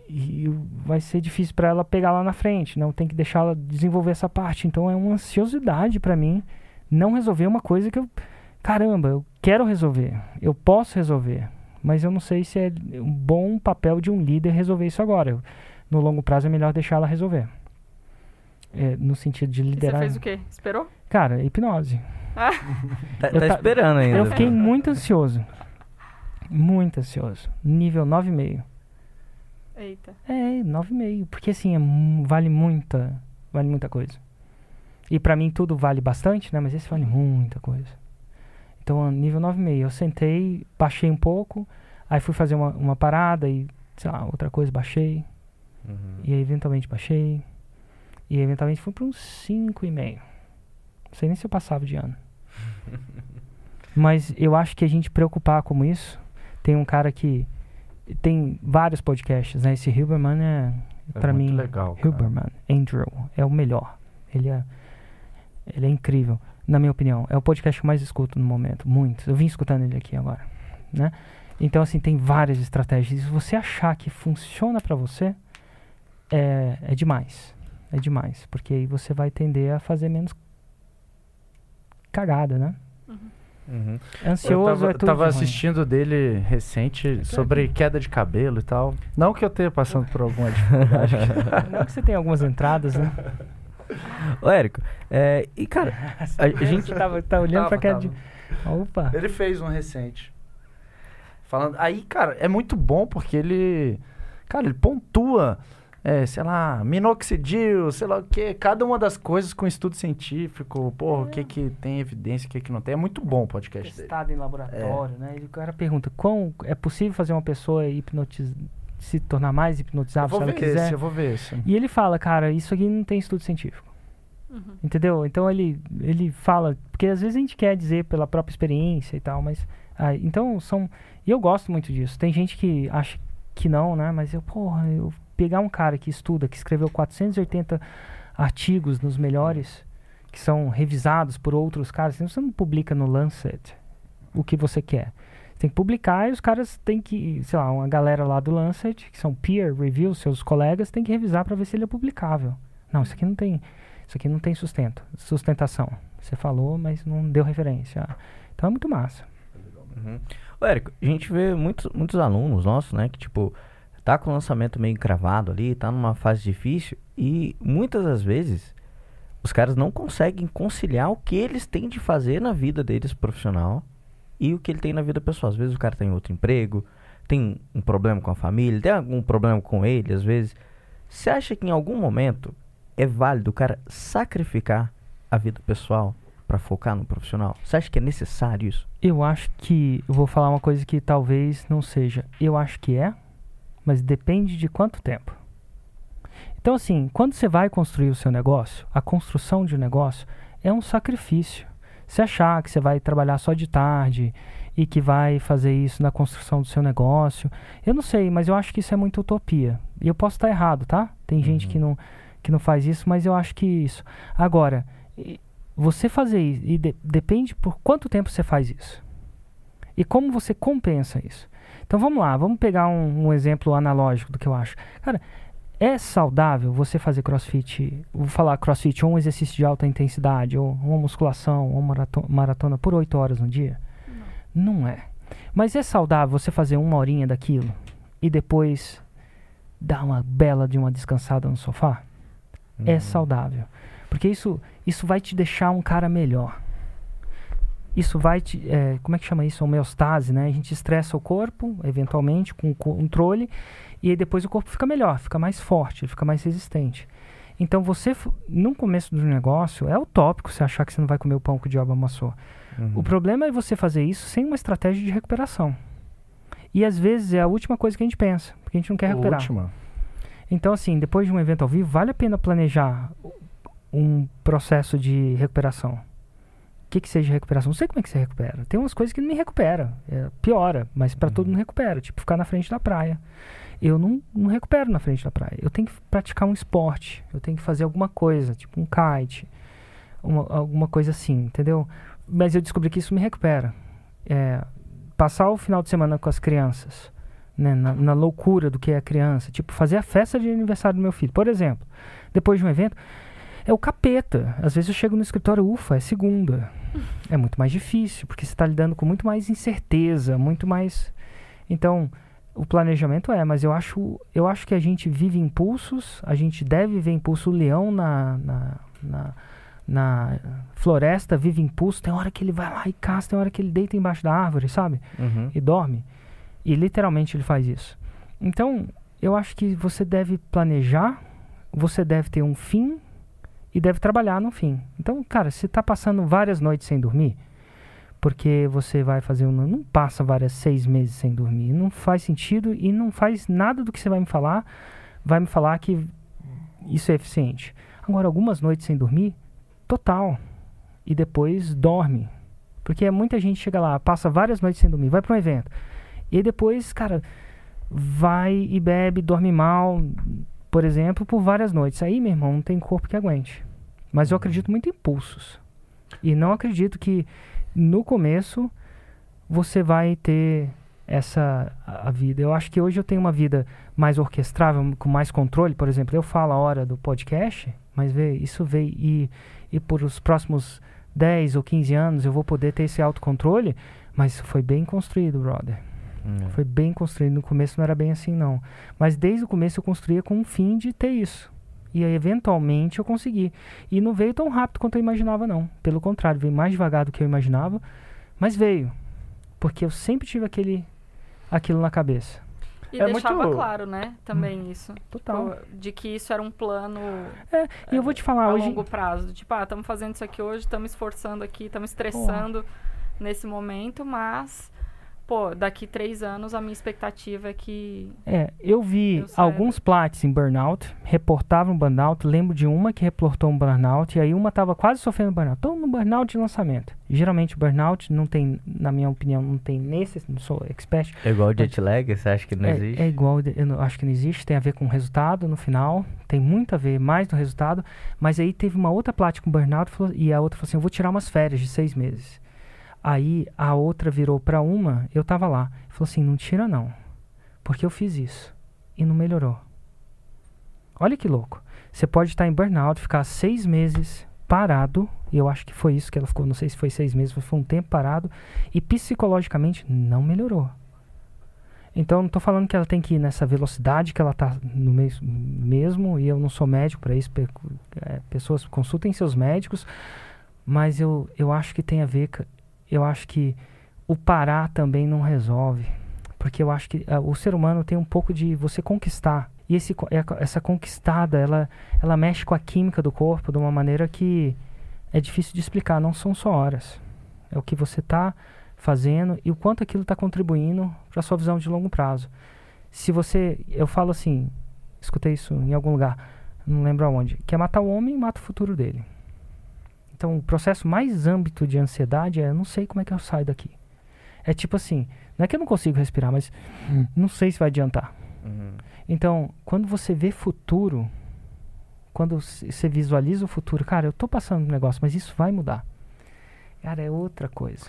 E, e vai ser difícil pra ela pegar lá na frente, não tem que deixar ela desenvolver essa parte. Então é uma ansiosidade pra mim não resolver uma coisa que eu. Caramba, eu quero resolver, eu posso resolver, mas eu não sei se é um bom papel de um líder resolver isso agora. Eu- no longo prazo é melhor deixar ela resolver. É, no sentido de E você liderar. fez o quê? Esperou? Cara, hipnose. *laughs* Tá, Eu tá ta- esperando ainda. Eu fiquei muito ansioso. Muito ansioso. Nível 9,5. Eita. É, 9,5. Porque assim, é vale muita. Vale muita coisa. E pra mim tudo vale bastante, né? Mas esse vale muita coisa. Então, a nível 9,5. Eu sentei, baixei um pouco. Aí fui fazer uma, uma parada e, sei lá, outra coisa, baixei. Uhum. E aí, eventualmente baixei. E aí, eventualmente fui para uns 5,5. Não sei nem se eu passava de ano. *laughs* Mas eu acho que a gente preocupar como isso. Tem um cara que. Tem vários podcasts, né? Esse Hilberman é. É muito mim, legal, cara. Hilberman, Andrew, é o melhor. Ele é. Ele é incrível, na minha opinião. É o podcast que eu mais escuto no momento. Muito. Eu vim escutando ele aqui agora. Né? Então, assim, tem várias estratégias. E se você achar que funciona pra você, é, é demais. É demais. Porque aí você vai tender a fazer menos cagada, né? Uhum. Ansioso eu tava, é tudo tava de ruim. assistindo dele recente sobre queda de cabelo e tal. Não que eu tenha passando por alguma dificuldade. *laughs* Não que você tem algumas entradas, né? Ô, Érico, é, e cara, *laughs* a, a gente. tava, tá olhando Tava, pra tava. de... Opa! Ele fez um recente. Falando. Aí, cara, é muito bom porque ele. Cara, ele pontua. É, sei lá, minoxidil, sei lá o que, cada uma das coisas com estudo científico, porra, o que que tem evidência, o que que não tem. É muito bom o podcast dele. Testado em laboratório, né? E o cara pergunta, quão é possível fazer uma pessoa hipnotiz... se tornar mais hipnotizável se ela ver quiser? esse, eu vou ver esse. E ele fala, cara, isso aqui não tem estudo científico. Uhum. Entendeu? Então ele, ele fala, porque às vezes a gente quer dizer pela própria experiência e tal, mas. ah, então são. E eu gosto muito disso. Tem gente que acha que não, né? Mas eu, porra, eu pegar um cara que estuda, que escreveu 480 artigos nos melhores, que são revisados por outros caras, senão você não publica no Lancet o que você quer. Você tem que publicar e os caras têm que, sei lá, uma galera lá do Lancet, que são peer review, seus colegas, tem que revisar para ver se ele é publicável. Não, isso aqui não tem, isso aqui não tem sustento, sustentação. Você falou, mas não deu referência. Então é muito massa. Uhum. Ô, Érico, a gente vê muitos, muitos alunos nossos, né, que tipo, tá com o lançamento meio encravado ali, tá numa fase difícil e muitas das vezes os caras não conseguem conciliar o que eles têm de fazer na vida deles profissional e o que ele tem na vida pessoal. Às vezes o cara tem outro emprego, tem um problema com a família, tem algum problema com ele, às vezes. Você acha que em algum momento é válido o cara sacrificar a vida pessoal para focar no profissional? Você acha que é necessário isso? Eu acho que. Eu vou falar uma coisa que talvez não seja. Eu acho que é, mas depende de quanto tempo. Então, assim, quando você vai construir o seu negócio, a construção de um negócio é um sacrifício. Se achar que você vai trabalhar só de tarde e que vai fazer isso na construção do seu negócio, eu não sei, mas eu acho que isso é muita utopia. E eu posso estar errado, tá? Tem gente que não, que não faz isso, mas eu acho que isso. Agora, você fazer isso, e de- depende por quanto tempo você faz isso. E como você compensa isso. Então vamos lá, vamos pegar um, um exemplo analógico do que eu acho. Cara, é saudável você fazer crossfit, vou falar crossfit, ou um exercício de alta intensidade, ou uma musculação, ou marato- maratona por 8 horas no dia? Não é. Mas é saudável você fazer uma horinha daquilo e depois dar uma bela de uma descansada no sofá? É saudável. Porque isso, isso vai te deixar um cara melhor. Isso vai te. é, como é que chama isso? Homeostase, né? A gente estressa o corpo, eventualmente, com controle, e aí depois o corpo fica melhor, fica mais forte, fica mais resistente. Então você, no começo do negócio, é utópico você achar que você não vai comer o pão que o diabo amassou. Uhum. O problema é você fazer isso sem uma estratégia de recuperação. E às vezes é a última coisa que a gente pensa, porque a gente não quer recuperar. Última. Então, assim, depois de um evento ao vivo, vale a pena planejar um processo de recuperação. O que, que seja recuperação? Não sei como é que você recupera. Tem umas coisas que não me recupera. É, piora, mas para todo mundo recupera. Tipo, ficar na frente da praia. Eu não, não recupero na frente da praia. Eu tenho que praticar um esporte. Eu tenho que fazer alguma coisa, tipo um kite. Uma, alguma coisa assim, entendeu? Mas eu descobri que isso me recupera. É, passar o final de semana com as crianças né, na, na loucura do que é a criança. Tipo, fazer a festa de aniversário do meu filho. Por exemplo, depois de um evento, é o capeta. Às vezes eu chego no escritório, ufa, é segunda. É muito mais difícil, porque você está lidando com muito mais incerteza, muito mais. Então, o planejamento é, mas eu acho, eu acho que a gente vive impulsos, a gente deve ver impulso. O leão na, na, na, na floresta vive impulso. Tem hora que ele vai lá e caça, tem hora que ele deita embaixo da árvore, sabe? Uhum. e dorme. E literalmente ele faz isso. Então, eu acho que você deve planejar, você deve ter um fim e deve trabalhar no fim. Então, cara, se tá passando várias noites sem dormir, porque você vai fazer um. Não passa várias seis meses sem dormir. Não faz sentido e não faz nada do que você vai me falar. Vai me falar que isso é eficiente. Agora, algumas noites sem dormir, total. E depois dorme. Porque muita gente chega lá, passa várias noites sem dormir, vai para um evento. E depois, cara, vai e bebe, dorme mal, por exemplo, por várias noites. Aí, meu irmão, não tem corpo que aguente. Mas eu acredito muito em impulsos. E não acredito que no começo você vai ter essa a vida. Eu acho que hoje eu tenho uma vida mais orquestrável, com mais controle. Por exemplo, eu falo a hora do podcast, mas vê, isso veio e, e por os próximos 10 ou 15 anos eu vou poder ter esse autocontrole, mas foi bem construído, brother. Uhum. Foi bem construído. No começo não era bem assim, não. Mas desde o começo eu construía com o fim de ter isso. E aí, eventualmente, eu consegui. E não veio tão rápido quanto eu imaginava, não. Pelo contrário, veio mais devagar do que eu imaginava. Mas veio. Porque eu sempre tive aquele, aquilo na cabeça. E É deixava muito- claro, né? Também isso. Total. Tipo, De que isso era um plano E eu vou te falar, a hoje... longo prazo. Tipo, ah, estamos fazendo isso aqui hoje, estamos esforçando aqui, estamos estressando nesse momento, mas, pô, daqui três anos a minha expectativa é que. É, eu vi alguns plates em burnout, reportavam burnout. Lembro de uma que reportou um burnout, e aí uma tava quase sofrendo burnout. Então, no burnout de lançamento. Geralmente, burnout não tem, na minha opinião, não tem nesse, não sou expert. É igual o jet lag, você acha que não é, existe? é igual, eu não- acho que não existe, tem a ver com o resultado no final, tem muito a ver mais no resultado. Mas aí teve uma outra plate com burnout falou- e a outra falou assim: eu vou tirar umas férias de seis meses. Aí a outra virou pra uma, eu tava lá, falou assim: não tira não, porque eu fiz isso e não melhorou. Olha que louco. Você pode estar em burnout, ficar seis meses parado, e eu acho que foi isso que ela ficou, não sei se foi seis meses, mas foi um tempo parado, e psicologicamente não melhorou. Então, não estou falando que ela tem que ir nessa velocidade que ela está no mes mesmo, e eu não sou médico para isso, é, pessoas consultem seus médicos, mas eu, eu acho que tem a ver, eu acho que o parar também não resolve, porque eu acho que uh, o ser humano tem um pouco de você conquistar, e esse, essa conquistada, ela, ela mexe com a química do corpo de uma maneira que é difícil de explicar, não são só horas, é o que você está fazendo e o quanto aquilo está contribuindo para sua visão de longo prazo. Se você, eu falo assim, escutei isso em algum lugar, não lembro aonde, que é matar o homem mata o futuro dele. Então, o processo mais âmbito de ansiedade é, eu não sei como é que eu saio daqui. É tipo assim, não é que eu não consigo respirar, mas hum. não sei se vai adiantar. Uhum. Então, quando você vê futuro, quando você visualiza o futuro, cara, eu tô passando um negócio, mas isso vai mudar. Cara, é outra coisa.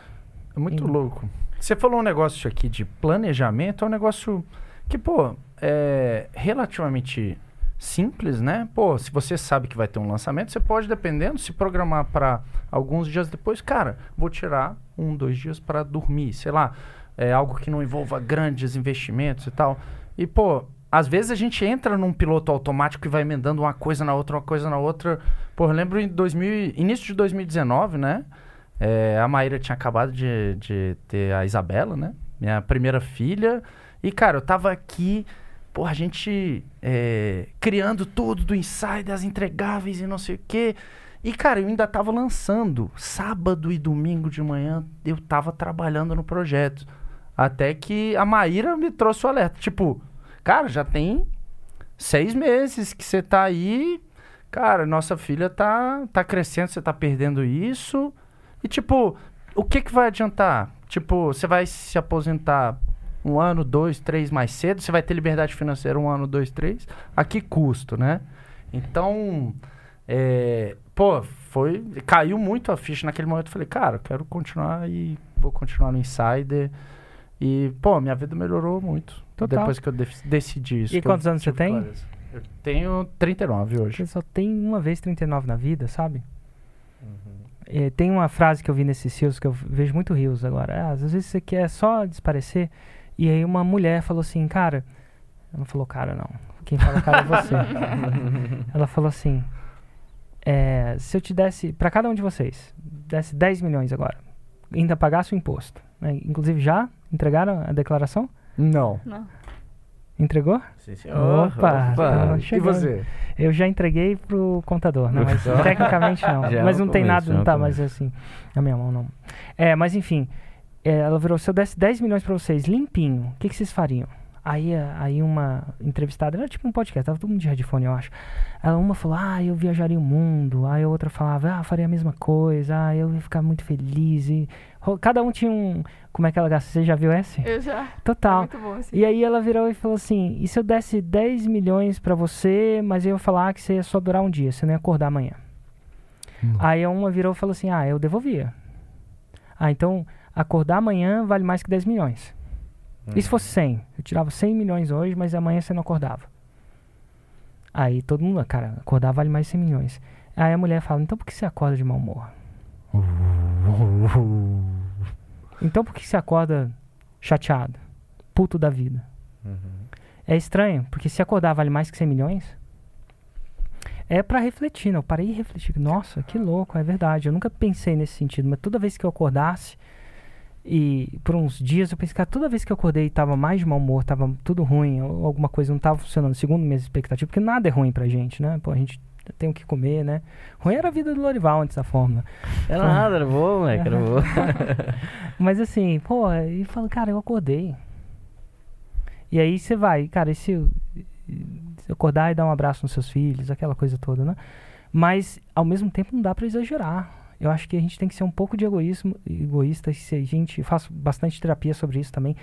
É muito louco. Você falou um negócio aqui de planejamento, é um negócio que, pô, é relativamente simples, né? Pô, se você sabe que vai ter um lançamento, você pode, dependendo, se programar para alguns dias depois. Cara, vou tirar um, dois dias para dormir, sei lá, é algo que não envolva grandes investimentos e tal. E, pô, às vezes a gente entra num piloto automático e vai emendando uma coisa na outra, uma coisa na outra. Pô, eu lembro em 2000, início de 2019, né? É, a Maíra tinha acabado de, de ter a Isabela, né? Minha primeira filha. E, cara, eu tava aqui, pô, a gente é, criando tudo do Insider, as entregáveis e não sei o quê. E, cara, eu ainda tava lançando. Sábado e domingo de manhã eu tava trabalhando no projeto. Até que a Maíra me trouxe o alerta. Tipo, cara, já tem seis meses que você tá aí. Cara, nossa filha tá, tá crescendo, você tá perdendo isso. E tipo, o que que vai adiantar? Tipo, você vai se aposentar um ano, dois, três mais cedo, você vai ter liberdade financeira um ano, dois, três. A que custo, né? Então, é, pô, foi. Caiu muito a ficha naquele momento. Eu falei, cara, eu quero continuar e vou continuar no Insider. E, pô, minha vida melhorou muito. Total. Depois que eu decidi isso. E quantos anos você tem? Eu tenho 39 hoje. Você só tem uma vez 39 na vida, sabe? É, tem uma frase que eu vi nesses rios que eu vejo muito rios agora. Ah, às vezes você quer só desaparecer. E aí uma mulher falou assim, cara. Ela não falou cara, não. Quem fala cara é você. *laughs* ela falou assim: é, se eu te desse, para cada um de vocês, desse 10 milhões agora, ainda pagasse o imposto. Né? Inclusive já entregaram a declaração? Não. Não. Entregou? Sim, senhor. Opa! Opa. E você? Eu já entreguei pro contador, não, mas *laughs* tecnicamente não. Já mas não tem nada, não tá, mas assim, na minha mão não. É, mas enfim, é, ela virou, se eu desse 10 milhões para vocês, limpinho, o que, que vocês fariam? Aí, aí uma entrevistada, era tipo um podcast, tava todo mundo de headphone, eu acho. Ela uma falou, ah, eu viajaria o mundo. Aí a outra falava, ah, faria a mesma coisa, ah, eu ia ficar muito feliz. E cada um tinha um. Como é que ela gasta? Você já viu essa? Eu já. Total. É muito bom, assim. E aí ela virou e falou assim: e se eu desse 10 milhões para você, mas eu ia falar que você ia só durar um dia, você não ia acordar amanhã? Hum. Aí uma virou e falou assim: ah, eu devolvia. Ah, então acordar amanhã vale mais que 10 milhões. E se fosse 100? Eu tirava 100 milhões hoje, mas amanhã você não acordava. Aí todo mundo, cara, acordar vale mais 100 milhões. Aí a mulher fala, então por que você acorda de mau humor? *laughs* então por que você acorda chateado? Puto da vida? Uhum. É estranho, porque se acordar vale mais que 100 milhões, é para refletir, né? Eu parei e refleti. Nossa, que louco, é verdade. Eu nunca pensei nesse sentido, mas toda vez que eu acordasse, e por uns dias eu pensei, cara, toda vez que eu acordei tava mais de mau humor, tava tudo ruim, alguma coisa não tava funcionando segundo minhas expectativas, porque nada é ruim pra gente, né? Pô, a gente tem o que comer, né? Ruim era a vida do Lorival antes da fórmula. Era nada, era boa, moleque, era boa. *laughs* Mas assim, pô, e falo, cara, eu acordei. E aí você vai, cara, e se, se acordar e dar um abraço nos seus filhos, aquela coisa toda, né? Mas ao mesmo tempo não dá para exagerar eu acho que a gente tem que ser um pouco de egoísmo, egoísta. Se a gente faço bastante terapia sobre isso também.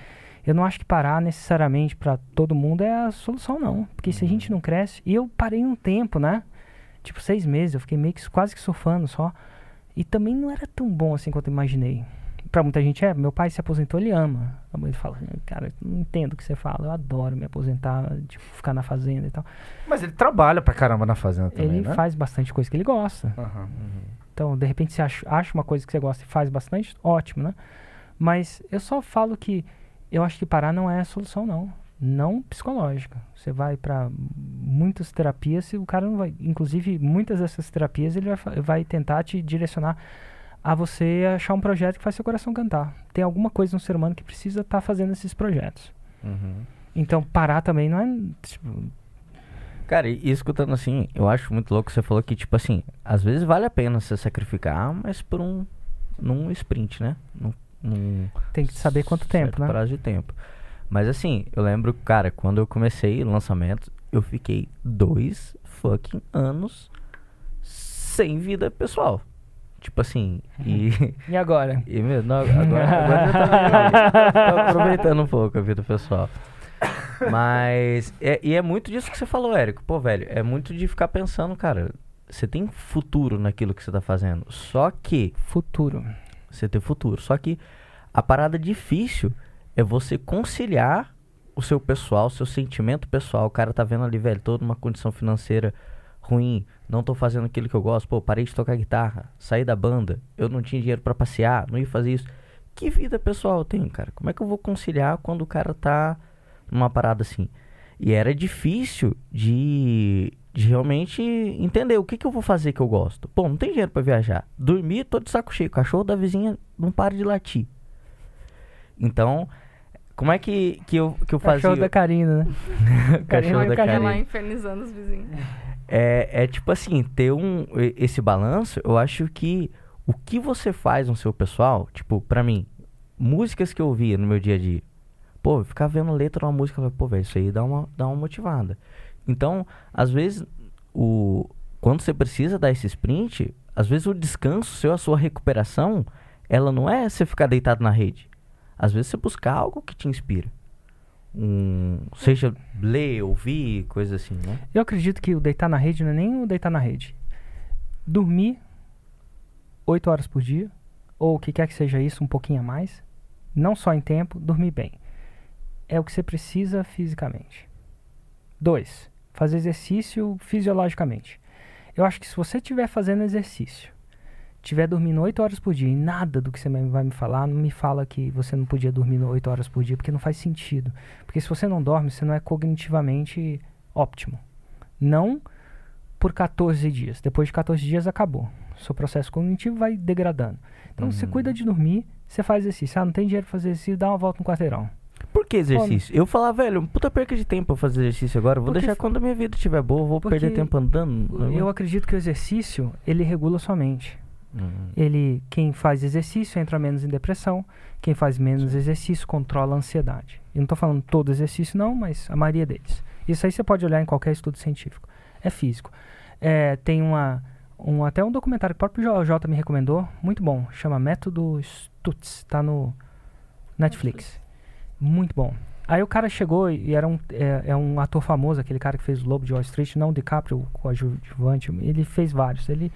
Eu não acho que parar necessariamente para todo mundo é a solução, não. Porque se a gente não cresce. E eu parei um tempo, né? Tipo, seis meses. Eu fiquei meio que quase que surfando só. E também não era tão bom assim quanto eu imaginei. Pra muita gente é, meu pai se aposentou, ele ama. Ele fala, cara, eu não entendo o que você fala, eu adoro me aposentar, tipo, ficar na fazenda e tal. Mas ele trabalha pra caramba na fazenda também, ele né? faz bastante coisa que ele gosta. Aham. Então, de repente, você acha, acha uma coisa que você gosta e faz bastante, ótimo, né? Mas eu só falo que eu acho que parar não é a solução, não. Não psicológica. Você vai pra muitas terapias e o cara não vai. Inclusive, muitas dessas terapias ele vai, vai tentar te direcionar a você achar um projeto que faz seu coração cantar. Tem alguma coisa no ser humano que precisa estar fazendo esses projetos. Uhum. Então, parar também não é. Tipo, Cara, e, escutando assim, eu acho muito louco. Você falou que, tipo assim, às vezes vale a pena você sacrificar, mas por um. num sprint, né? Num, num tem que saber quanto tempo, né? prazo de tempo. Mas assim, eu lembro, cara, quando eu comecei o lançamento, eu fiquei dois fucking anos sem vida pessoal. Tipo assim, e. *laughs* E agora? e meu, não, agora, agora eu tô, *laughs* tô aproveitando um pouco a vida pessoal. Mas. É, e é muito disso que você falou, Érico. Pô, velho, é muito de ficar pensando, cara. Você tem futuro naquilo que você tá fazendo. Só que Futuro. você ter futuro. Só que a parada difícil é você conciliar o seu pessoal, o seu sentimento pessoal. O cara tá vendo ali, velho, toda uma condição financeira ruim, não tô fazendo aquilo que eu gosto, pô, parei de tocar guitarra, saí da banda, eu não tinha dinheiro pra passear, não ia fazer isso. Que vida pessoal eu tenho, cara? Como é que eu vou conciliar quando o cara tá numa parada assim? E era difícil de, de realmente entender o que, que eu vou fazer que eu gosto. Pô, não tem dinheiro pra viajar. Dormir, tô de saco cheio. O cachorro da vizinha não para de latir. Então, como é que, que, eu, que eu fazia? Cachorro da Karina, né? *laughs* cachorro Karina da vai Fica lá infernizando os vizinhos. É, é tipo assim, ter um, esse balanço, eu acho que o que você faz no seu pessoal, tipo, pra mim, músicas que eu ouvia no meu dia a dia, pô, eu ficava vendo letra de uma música, pô, velho, isso aí dá uma, dá uma motivada. Então, às vezes, o, quando você precisa dar esse sprint, às vezes o descanso seu, a sua recuperação, ela não é você ficar deitado na rede. Às vezes você buscar algo que te inspira. Um, seja ler, ouvir, coisa assim, né? Eu acredito que o deitar na rede não é nem o deitar na rede. Dormir 8 horas por dia, ou o que quer que seja isso, um pouquinho a mais, não só em tempo, dormir bem. É o que você precisa fisicamente. Dois, fazer exercício fisiologicamente. Eu acho que se você estiver fazendo exercício, estiver dormindo 8 horas por dia e nada do que você vai me falar, não me fala que você não podia dormir 8 horas por dia, porque não faz sentido. Porque se você não dorme, você não é cognitivamente óptimo. Não por 14 dias. Depois de 14 dias acabou. Seu processo cognitivo vai degradando. Então você Uhum. cuida de dormir, você faz exercício. Ah, não tem dinheiro pra fazer exercício, dá uma volta no quarteirão. Por que exercício? Eu falava, velho, puta perca de tempo pra fazer exercício agora. Vou Porque deixar quando a minha vida estiver boa, eu vou Porque perder tempo andando. né? Eu acredito que o exercício, ele regula sua mente. Uhum. Ele, quem faz exercício entra menos em depressão. Quem faz menos exercício controla a ansiedade. Eu não estou falando todo exercício não, mas a maioria deles. Isso aí você pode olhar em qualquer estudo científico. É físico. É, tem uma, um, até um documentário que o próprio J- Jota me recomendou, muito bom. Chama Método Stutz, tá no Netflix. Muito bom. Aí o cara chegou e era um, é, é um ator famoso, aquele cara que fez o Lobo de Wall Street, não o DiCaprio, o coadjuvante, ele fez vários. Ele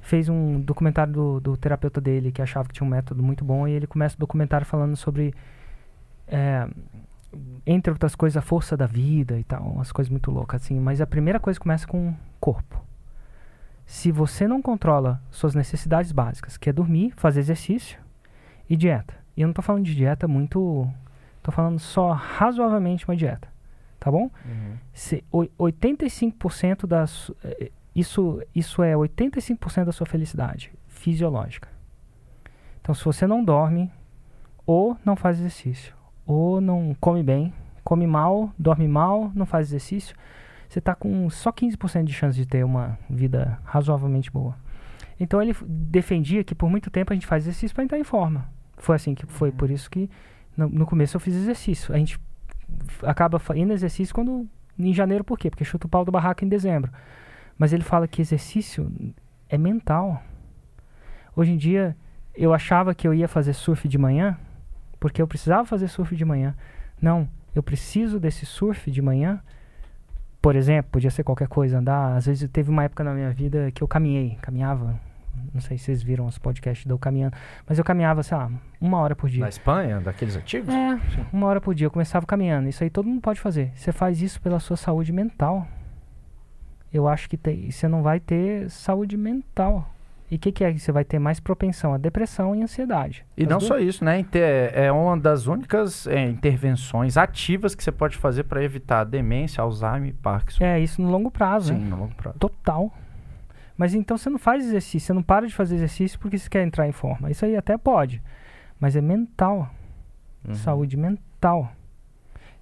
fez um documentário do, do terapeuta dele que achava que tinha um método muito bom e ele começa o documentário falando sobre, é, entre outras coisas, a força da vida e tal, umas coisas muito loucas assim. Mas a primeira coisa começa com o corpo. Se você não controla suas necessidades básicas, que é dormir, fazer exercício e dieta. E eu não tô falando de dieta muito, tô falando só razoavelmente uma dieta, tá bom? Uhum. Se, oi- 85% da su- eh, isso, isso é 85% da sua felicidade fisiológica. Então, se você não dorme, ou não faz exercício, ou não come bem, come mal, dorme mal, não faz exercício, você está com só 15% de chance de ter uma vida razoavelmente boa. Então, ele defendia que por muito tempo a gente faz exercício para entrar em forma. Foi assim que foi por isso que no, no começo eu fiz exercício. A gente acaba fa- indo exercício quando em janeiro, por quê? Porque chuta o pau do barraco em dezembro. Mas ele fala que exercício é mental. Hoje em dia, eu achava que eu ia fazer surf de manhã, porque eu precisava fazer surf de manhã. Não, eu preciso desse surf de manhã. Por exemplo, podia ser qualquer coisa, andar. Às vezes teve uma época na minha vida que eu caminhei, caminhava Não sei se vocês viram os podcasts do caminhando. Mas eu caminhava, sei lá, uma hora por dia. Na Espanha, daqueles antigos? É, uma hora por dia. Eu começava caminhando. Isso aí todo mundo pode fazer. Você faz isso pela sua saúde mental. Eu acho que tem, você não vai ter saúde mental. E o que, que é que você vai ter mais propensão? A depressão e ansiedade. E não duas- só isso, né? É uma das únicas é, intervenções ativas que você pode fazer para evitar demência, Alzheimer e Parkinson. É, isso no longo prazo, Sim, né? no longo prazo. Total. Mas então você não faz exercício, você não para de fazer exercício porque você quer entrar em forma. Isso aí até pode. Mas é mental. Uhum. saúde mental.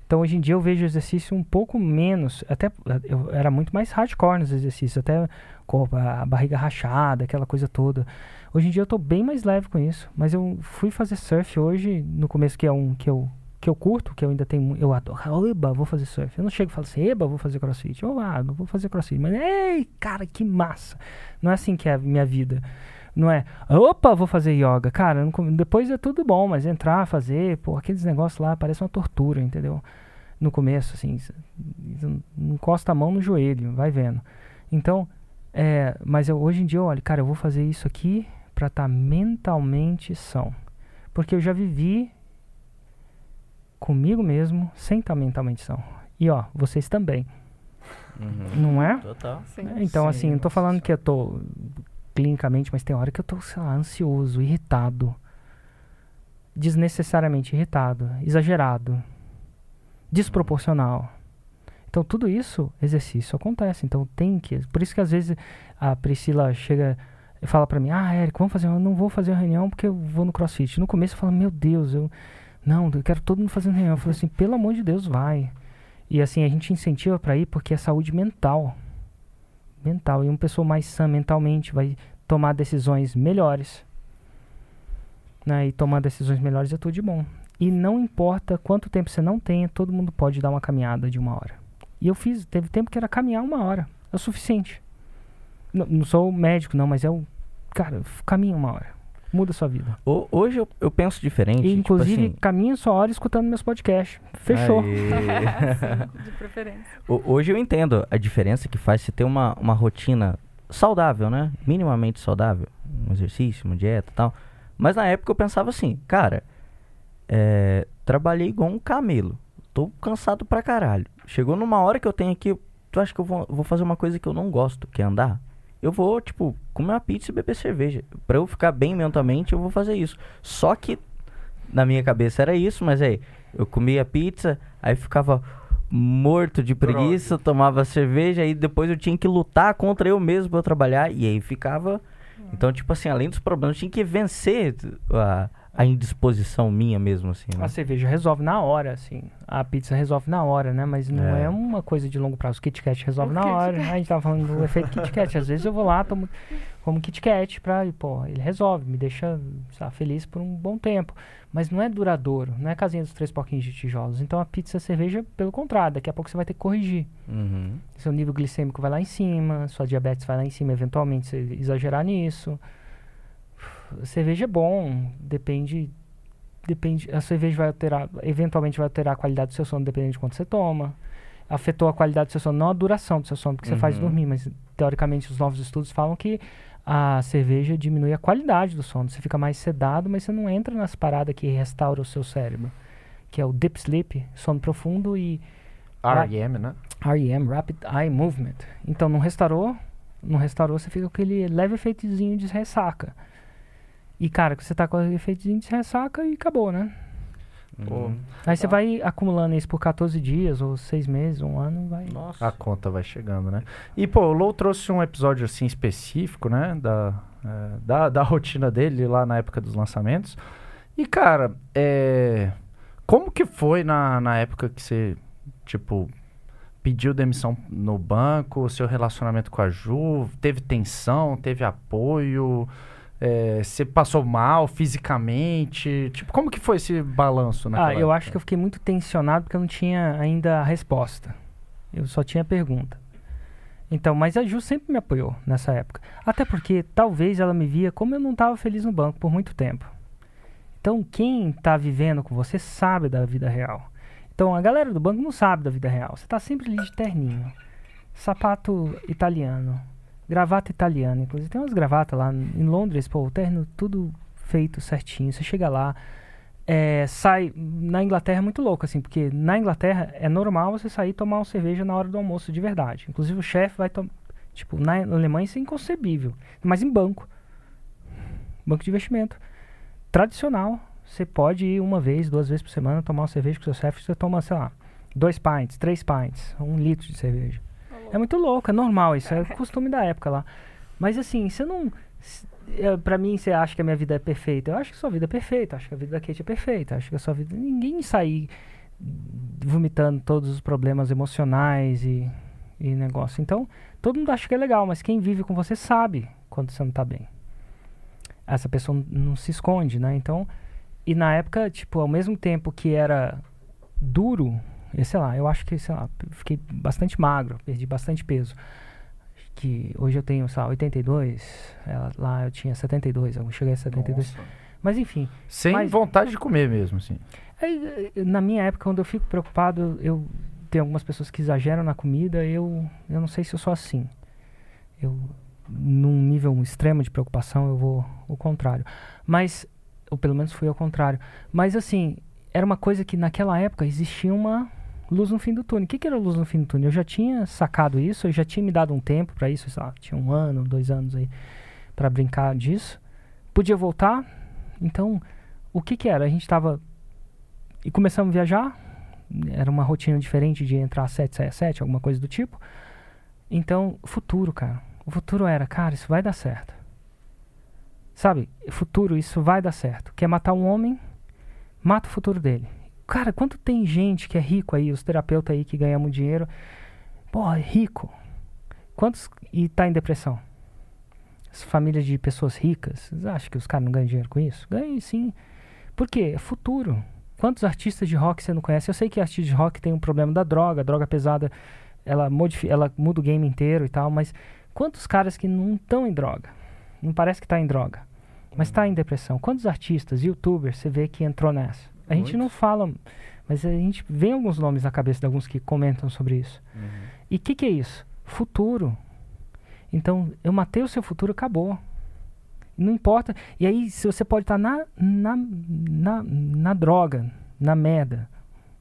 Então hoje em dia eu vejo exercício um pouco menos, até eu era muito mais hardcore nos exercícios, até com a barriga rachada, aquela coisa toda. Hoje em dia eu tô bem mais leve com isso, mas eu fui fazer surf hoje, no começo que é um que eu que eu curto, que eu ainda tenho, eu adoro, eba, vou fazer surf. Eu não chego e falo assim, eba, vou fazer crossfit. Eu, ah, não vou fazer crossfit, mas ei, cara, que massa. Não é assim que é a minha vida. Não é, opa, vou fazer yoga. Cara, não depois é tudo bom, mas entrar, fazer, pô, aqueles negócios lá parece uma tortura, entendeu? No começo, assim, encosta a mão no joelho, vai vendo. Então, é, mas eu, hoje em dia eu olho, cara, eu vou fazer isso aqui pra estar mentalmente são. Porque eu já vivi comigo mesmo sem estar mentalmente são. E ó, vocês também, Uhum. não é? Total. Sim. É, Então, Sim, assim, não tô nossa falando que eu tô clinicamente, mas tem hora que eu tô, sei lá, ansioso, irritado. Desnecessariamente irritado, exagerado, desproporcional. Então, tudo isso, exercício acontece. Então, tem que. Por isso que às vezes a Priscila chega e fala pra mim: Ah, Érico, vamos fazer. Eu não vou fazer uma reunião porque eu vou no crossfit. No começo eu falo: Meu Deus, eu. Não, eu quero todo mundo fazendo reunião. Eu falo assim: Pelo amor de Deus, vai. E assim, a gente incentiva pra ir porque é saúde mental mental. E uma pessoa mais sã mentalmente vai tomar decisões melhores. Né? E tomar decisões melhores é tudo de bom. E não importa quanto tempo você não tenha, todo mundo pode dar uma caminhada de uma hora. E eu fiz, teve tempo que era caminhar uma hora. É o suficiente. N- não sou médico, não, mas é o. Cara, caminha uma hora. Muda a sua vida. Ho- Hoje eu, eu penso diferente. E, tipo inclusive, assim, caminha sua hora escutando meus podcasts. Fechou. *laughs* Sim, *laughs* de preferência. Ho- Hoje eu entendo a diferença que faz você ter uma, uma rotina saudável, né? Minimamente saudável. Um exercício, uma dieta e tal. Mas na época eu pensava assim, cara, é, trabalhei igual um camelo. Tô cansado pra caralho. Chegou numa hora que eu tenho aqui, tu acha que eu vou, vou fazer uma coisa que eu não gosto, que é andar? Eu vou, tipo, comer uma pizza e beber cerveja. Pra eu ficar bem mentalmente, eu vou fazer isso. Só que na minha cabeça era isso, mas aí eu comia pizza, aí ficava morto de preguiça, tomava cerveja, aí depois eu tinha que lutar contra eu mesmo pra eu trabalhar, e aí ficava. Então, tipo assim, além dos problemas, eu tinha que vencer a, a indisposição minha mesmo, assim, né? A cerveja resolve na hora, assim. A pizza resolve na hora, né? Mas não é, É. uma coisa de longo prazo. O Kit Kat resolve O na Kit hora. A gente tava falando do efeito Kit Kat. Às vezes eu vou lá, tomo como Kit Kat pra, e, pô, ele resolve, me deixa sei lá, feliz por um bom tempo. Mas não é duradouro, não é casinha dos três pouquinhos de tijolos. Então a pizza e a cerveja, pelo contrário, daqui a pouco você vai ter que corrigir. Uhum. Seu nível glicêmico vai lá em cima, sua diabetes vai lá em cima, eventualmente você exagerar nisso. Cerveja é bom, depende. Depende. A cerveja vai alterar, eventualmente vai alterar a qualidade do seu sono, dependendo de quanto você toma. Afetou a qualidade do seu sono, não a duração do seu sono, porque você faz Uhum. dormir, mas teoricamente os novos estudos falam que a cerveja diminui a qualidade do sono. Você fica mais sedado, mas você não entra nas paradas que restauram o seu cérebro, que é o deep sleep, sono profundo e REM, né? REM, Rapid Eye Movement. Então, não restaurou, não restaurou, você fica com aquele leve efeitozinho de ressaca. E, cara, que você tá com efeitozinho de ressaca e acabou, né? Uhum. Aí você Tá. vai acumulando isso por 14 dias, ou 6 meses, um ano, vai... Nossa. A conta vai chegando, né? E, pô, o Lou trouxe um episódio, assim, específico, né? Da, é, da, da rotina dele lá na época dos lançamentos. E, cara, é... Como que foi na, na época que você, tipo, pediu demissão no banco, o seu relacionamento com a Ju? Teve tensão, teve apoio? É, você passou mal fisicamente? Tipo, como que foi esse balanço Ah, naquela eu época? acho que eu fiquei muito tensionado porque eu não tinha ainda a resposta. Eu só tinha a pergunta. Então, mas a Ju sempre me apoiou nessa época. Até porque talvez ela me via como eu não estava feliz no banco por muito tempo. Então, quem está vivendo com você sabe da vida real. Então, a galera do banco não sabe da vida real. Você está sempre ali de terninho, sapato italiano, Gravata italiana, inclusive. Tem umas gravatas lá em Londres, pô, o terno tudo feito certinho. Você chega lá, é, sai. Na Inglaterra é muito louco, assim, porque na Inglaterra é normal você sair tomar uma cerveja na hora do almoço de verdade. Inclusive o chefe vai tomar. Tipo, na Alemanha isso é inconcebível. Mas em banco. Banco de investimento. Tradicional. Você pode ir uma vez, duas vezes por semana tomar uma cerveja com seu chefe. Você toma, sei lá, dois pints, três pints, um litro de cerveja. É muito louco, é normal, isso é *laughs* costume da época lá. Mas assim, você não. é, Pra mim, você acha que a minha vida é perfeita? Eu acho que a sua vida é perfeita, acho que a vida da Kate é perfeita, acho que a sua vida. Ninguém sair vomitando todos os problemas emocionais e, e negócio. Então, todo mundo acha que é legal, mas quem vive com você sabe quando você não tá bem. Essa pessoa não se esconde, né? Então, e na época, tipo, ao mesmo tempo que era duro, e sei lá, eu acho que, sei lá, fiquei bastante magro, perdi bastante peso. Que hoje eu tenho, sei lá, 82, ela- lá eu tinha 72, eu cheguei a 72. Nossa. Mas enfim, Sem Mas- vontade de comer mesmo, assim. Aí, eh, na minha época, quando eu fico preocupado, eu tem algumas pessoas que exageram na comida, eu eu não sei se eu sou assim. Eu num nível extremo de preocupação, eu vou o contrário. Mas ou pelo menos fui ao contrário. Mas assim, era uma coisa que naquela época existia uma luz no fim do túnel. O que, que era luz no fim do túnel? Eu já tinha sacado isso, eu já tinha me dado um tempo para isso, sei lá, tinha um ano, dois anos aí para brincar disso. Podia voltar. Então, o que que era? A gente estava e começamos a viajar. Era uma rotina diferente de entrar às 7, sair às 7, alguma coisa do tipo. Então, futuro, cara. O futuro era, cara, isso vai dar certo. Sabe? Futuro, isso vai dar certo. Quer matar um homem? Mata o futuro dele. Cara, quanto tem gente que é rico aí, os terapeutas aí que ganham dinheiro. Pô, rico. Quantos. E tá em depressão? As famílias de pessoas ricas, vocês acham que os caras não ganham dinheiro com isso? Ganham sim. Por quê? É futuro. Quantos artistas de rock você não conhece? Eu sei que artista de rock tem um problema da droga, droga pesada, ela, modifi ela muda o game inteiro e tal, mas quantos caras que não estão em droga? Não parece que tá em droga, mas está em depressão. Quantos artistas, youtubers, você vê que entrou nessa? A gente não fala, mas a gente vê alguns nomes na cabeça de alguns que comentam sobre isso. E o que, que é isso? Futuro. Então, eu matei o seu futuro, acabou. Não importa. E aí, se você pode estar na, na, na, na droga, na merda.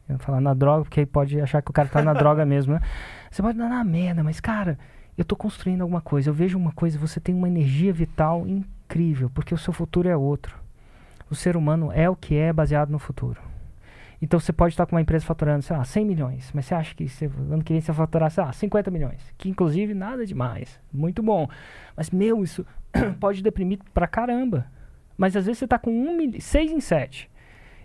Eu vou falar na droga, porque aí pode achar que o cara tá na droga *laughs* mesmo, né? Você pode estar na merda, mas, cara, eu tô construindo alguma coisa. Eu vejo uma coisa, você tem uma energia vital incrível, porque o seu futuro é outro. O ser humano é o que é baseado no futuro. Então você pode estar com uma empresa faturando, sei lá, 100 milhões, mas você acha que você, ano que vem você vai faturar, sei lá, 50 milhões, que inclusive nada demais, muito bom. Mas, meu, isso *coughs* pode deprimir pra caramba. Mas às vezes você tá com um mil... 6 em 7.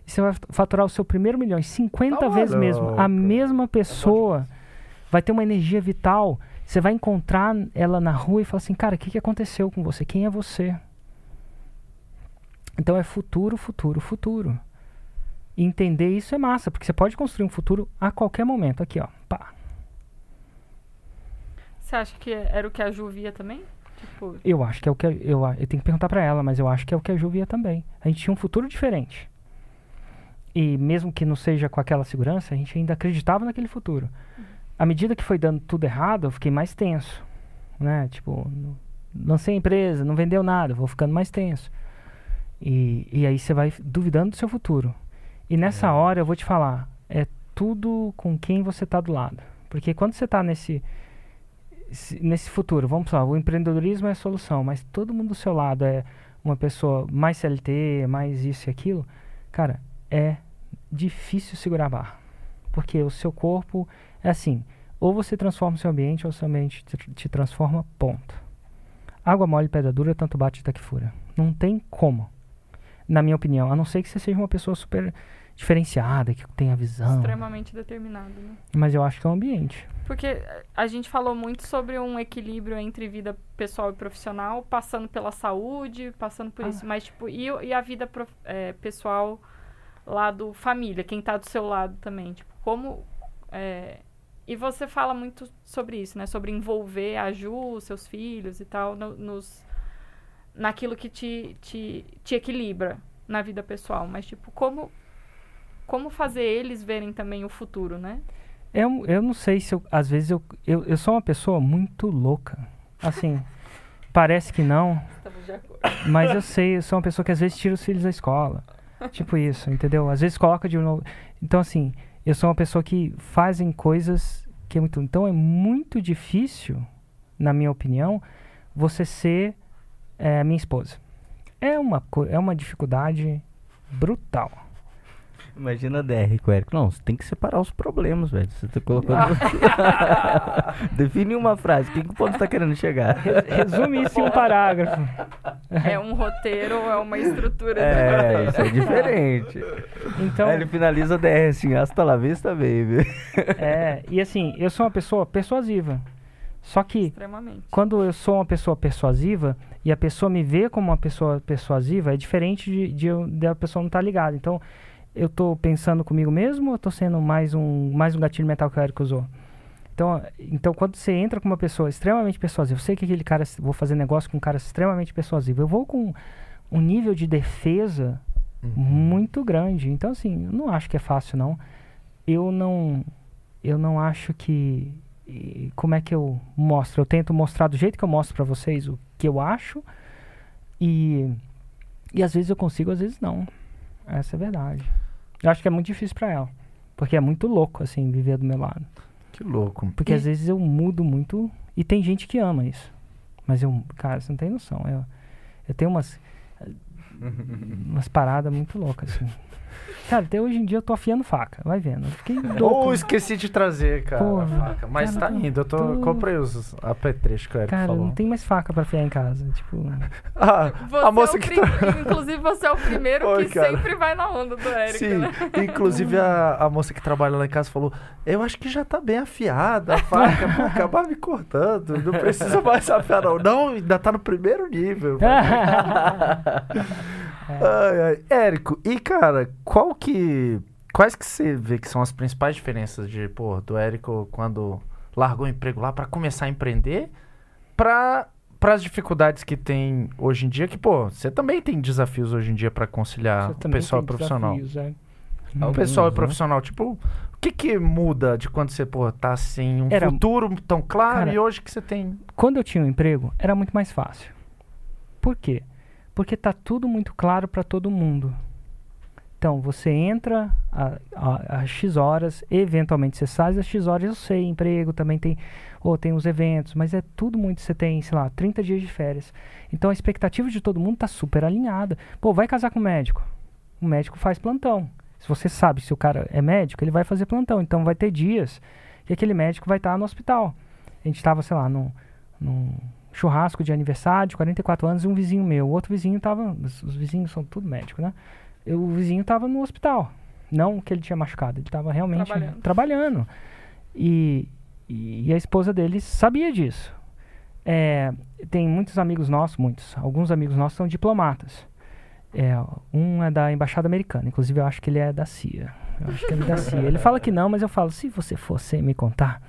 E você vai faturar o seu primeiro milhão, 50 Tá vezes mesmo. A maluco. mesma pessoa vai ter uma energia vital. Você vai encontrar ela na rua e falar assim, cara, o que, que aconteceu com você? Quem é você? Então é futuro, futuro, futuro. E entender isso é massa, porque você pode construir um futuro a qualquer momento. Aqui, ó. Pá. Você acha que era o que a Ju via também? Tipo, Eu acho que é o que. Eu, eu tenho que perguntar pra ela, mas eu acho que é o que a Ju via também. A gente tinha um futuro diferente. E mesmo que não seja com aquela segurança, a gente ainda acreditava naquele futuro. À medida que foi dando tudo errado, eu fiquei mais tenso. Né? Tipo, lancei a empresa, não vendeu nada, vou ficando mais tenso. E, e aí você vai duvidando do seu futuro. E nessa hora eu vou te falar, é tudo com quem você tá do lado. Porque quando você tá nesse, se- nesse futuro, vamos lá, o empreendedorismo é a solução, mas todo mundo do seu lado é uma pessoa mais CLT, mais isso e aquilo, cara, é difícil segurar a barra. Porque o seu corpo é assim, ou você transforma o seu ambiente ou o seu ambiente te, te transforma, ponto. Água mole, pedra dura, tanto bate até que fura. Não tem como, na minha opinião, a não ser que você seja uma pessoa super diferenciada, que tenha visão. extremamente determinado, né? Mas eu acho que é o ambiente. Porque a gente falou muito sobre um equilíbrio entre vida pessoal e profissional, passando pela saúde, passando por Ah. isso. Mas, tipo, e, e a vida prof- eh, pessoal lado família, quem tá do seu lado também? Tipo, como. eh, e você fala muito sobre isso, né? Sobre envolver a Ju, seus filhos e tal, no- nos, naquilo que te, te, te equilibra na vida pessoal. Mas, tipo, como, como fazer eles verem também o futuro, né? Eu, eu não sei se eu, às vezes eu, eu, eu sou uma pessoa muito louca. Assim, *laughs* parece que não, Estamos de acordo. mas eu sei, eu sou uma pessoa que às vezes tira os filhos da escola. Tipo isso, entendeu? Às vezes coloca de novo. Então, assim, eu sou uma pessoa que fazem coisas que é muito. Então, é muito difícil, na minha opinião, você ser eh, minha esposa. É uma, é uma dificuldade brutal. Imagina a DR com o Érico. Não, você tem que separar os problemas, velho. Você tá colocando. *laughs* Define uma frase. O que, o ponto tá querendo chegar? Resume isso em um parágrafo. É um roteiro ou é uma estrutura? É, isso é diferente. Então, Aí ele finaliza a DR assim, hasta la vista, baby. é, e assim, eu sou uma pessoa persuasiva. Só que quando eu sou uma pessoa persuasiva e a pessoa me vê como uma pessoa persuasiva, é diferente de, de, eu- de a pessoa não estar ligada. Então, eu tô pensando comigo mesmo ou tô sendo mais um, mais um gatilho mental que o Eric usou? Então, então, quando você entra com uma pessoa extremamente persuasiva, eu sei que aquele cara, vou fazer negócio com um cara extremamente persuasivo, eu vou com um nível de defesa muito grande. Então, assim, eu não acho que é fácil, não. Eu não, eu não acho que. Como é que eu mostro? Eu tento mostrar do jeito que eu mostro pra vocês o que eu acho. E, e às vezes eu consigo, às vezes não. Essa é a verdade. Eu acho que é muito difícil pra ela. Porque é muito louco, assim, viver do meu lado. Que louco. Porque E- às vezes eu mudo muito. E tem gente que ama isso. Mas eu, cara, você não tem noção. Eu, eu tenho umas. *laughs* umas paradas muito loucas, assim. Cara, até hoje em dia eu tô afiando faca. Vai vendo. Eu fiquei *laughs* louco. Ou esqueci de trazer, cara, Porra, a faca. Mas cara, tá tô- indo. Eu tô, tô- comprei os apetrechos que o Eric Cara, falou. não tem mais faca pra afiar em casa. Tipo. *laughs* Ah, Você a moça é que prim- tá... *laughs* Inclusive, você é o primeiro Oi, que cara. sempre vai na onda do Érico, Sim, né? inclusive a, a moça que trabalha lá em casa falou: Eu acho que já tá bem afiada a faca, vou acabar me cortando, não precisa mais afiar, não. Não, ainda tá no primeiro nível. Ai, ai. Érico, e cara, qual que. Quais que você vê que são as principais diferenças de, pô, do Érico quando largou o emprego lá pra começar a empreender pra, as dificuldades que tem hoje em dia? Que, pô, você também tem desafios hoje em dia pra conciliar o pessoal e profissional. desafios, é. O Alguns, pessoal e né? profissional, tipo, o que que muda de quando você, pô, tá sem um Era- futuro tão claro Cara, e hoje que você tem. Quando eu tinha um emprego, era muito mais fácil. Por quê? Porque tá tudo muito claro para todo mundo. Então, você entra às X horas, eventualmente você sai às X horas, eu sei, emprego também tem, ou tem os eventos, mas é tudo muito, você tem, sei lá, 30 dias de férias. Então, a expectativa de todo mundo tá super alinhada. Pô, vai casar com um médico. O médico faz plantão. Se você sabe se o cara é médico, ele vai fazer plantão. Então, vai ter dias que aquele médico vai estar no hospital. A gente estava, sei lá, num, num churrasco de aniversário de 44 anos e um vizinho meu. O outro vizinho estava. Os, os vizinhos são tudo médico, né? Eu- o vizinho estava no hospital. Não que ele tinha machucado, ele estava realmente Trabalhando. trabalhando. E, e a esposa dele sabia disso. É, tem muitos amigos nossos, muitos, alguns amigos nossos são diplomatas. É, um é da embaixada americana, inclusive eu acho que ele é da CIA. Eu acho que ele é da CIA. Ele fala que não, mas eu falo, se você fosse me contar.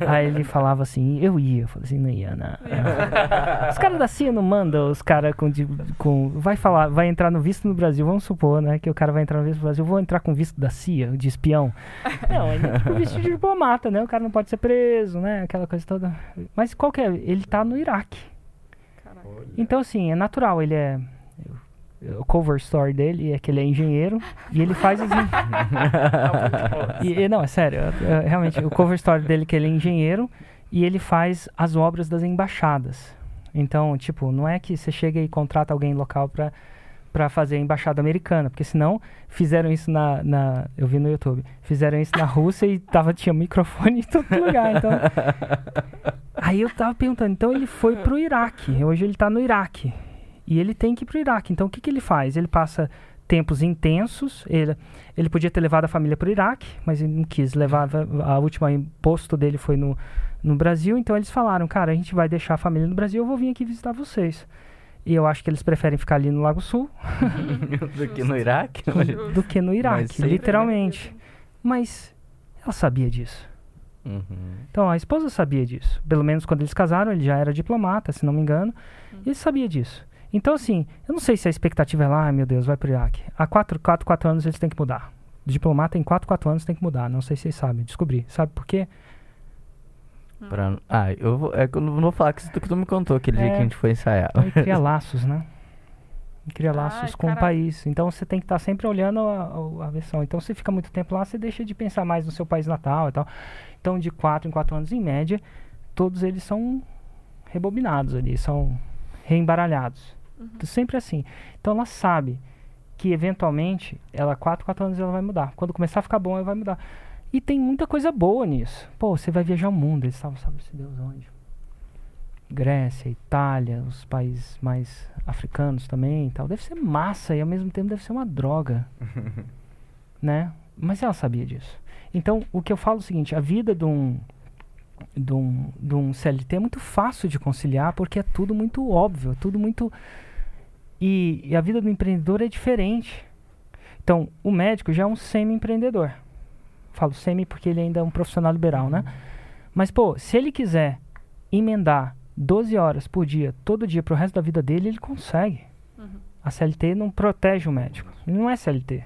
Aí ele falava assim, eu ia. Eu falei assim, não ia, não. *laughs* Os caras da CIA não mandam os caras com, com. Vai falar, vai entrar no visto no Brasil, vamos supor, né? Que o cara vai entrar no visto no Brasil, eu vou entrar com visto da CIA, de espião. Não, ele é tipo visto de diplomata, né? O cara não pode ser preso, né? Aquela coisa toda. Mas qual que é? Ele tá no Iraque. Caraca. Então, assim, é natural, ele é. O cover story dele é que ele é engenheiro e ele faz as. *laughs* e, não, é sério. realmente, o cover story dele é que ele é engenheiro e ele faz as obras das embaixadas. Então, tipo, não é que você chega e contrata alguém local pra, pra fazer a embaixada americana, porque senão fizeram isso na, na. Eu vi no YouTube. Fizeram isso na Rússia e tava, tinha microfone em todo lugar. Então. *laughs* Aí eu tava perguntando, então ele foi pro Iraque. Hoje ele tá no Iraque. E ele tem que ir pro Iraque. Então o que, que ele faz? Ele passa tempos intensos. Ele, ele podia ter levado a família pro Iraque, mas ele não quis levar. A última posto dele foi no, no Brasil. Então eles falaram, cara, a gente vai deixar a família no Brasil, eu vou vir aqui visitar vocês. E eu acho que eles preferem ficar ali no Lago Sul *laughs* Do que no Iraque? Do que no Iraque, literalmente. Mas ela sabia disso. Uhum. Então a esposa sabia disso. Pelo menos quando eles casaram, ele já era diplomata, se não me engano. Hum. E ele sabia disso. Então, assim, eu não sei se a expectativa é lá, ai meu Deus, vai pro Iraque. Há 4, 4, 4 anos eles têm que mudar. Diplomata em 4, 4 anos tem que mudar. Não sei se vocês sabem, descobri. Sabe por quê? Pra... Ah, eu vou, é que eu não vou falar que tu, que tu me contou aquele dia É. que a gente foi ensaiar. Então, e cria laços, né? E Cria *laughs* Ai, laços com o país. Então você tem que estar sempre olhando a, a- a versão. Então você fica muito tempo lá, você deixa de pensar mais no seu país natal e tal. Então de quatro em quatro anos, em média, todos eles são rebobinados ali, são reembaralhados. Então, Sempre assim. Então ela sabe que eventualmente, ela quatro, quatro anos ela vai mudar. Quando começar a ficar bom, ela vai mudar. E tem muita coisa boa nisso. Pô, você vai viajar o mundo, eles estavam, sabe se Deus onde? Grécia, Itália, os países mais africanos também e tal. Deve ser massa e ao mesmo tempo deve ser uma droga. *laughs* né? Mas ela sabia disso. Então, o que eu falo é o seguinte, a vida de um, de um, de um CLT é muito fácil de conciliar porque é tudo muito óbvio, é tudo muito... E, e a vida do empreendedor é diferente. Então, o médico já é um semi-empreendedor. Falo semi porque ele ainda é um profissional liberal, né? Mas, pô, se ele quiser emendar 12 horas por dia, todo dia, pro resto da vida dele, ele consegue. Uhum. A CLT não protege o médico. Não é CLT.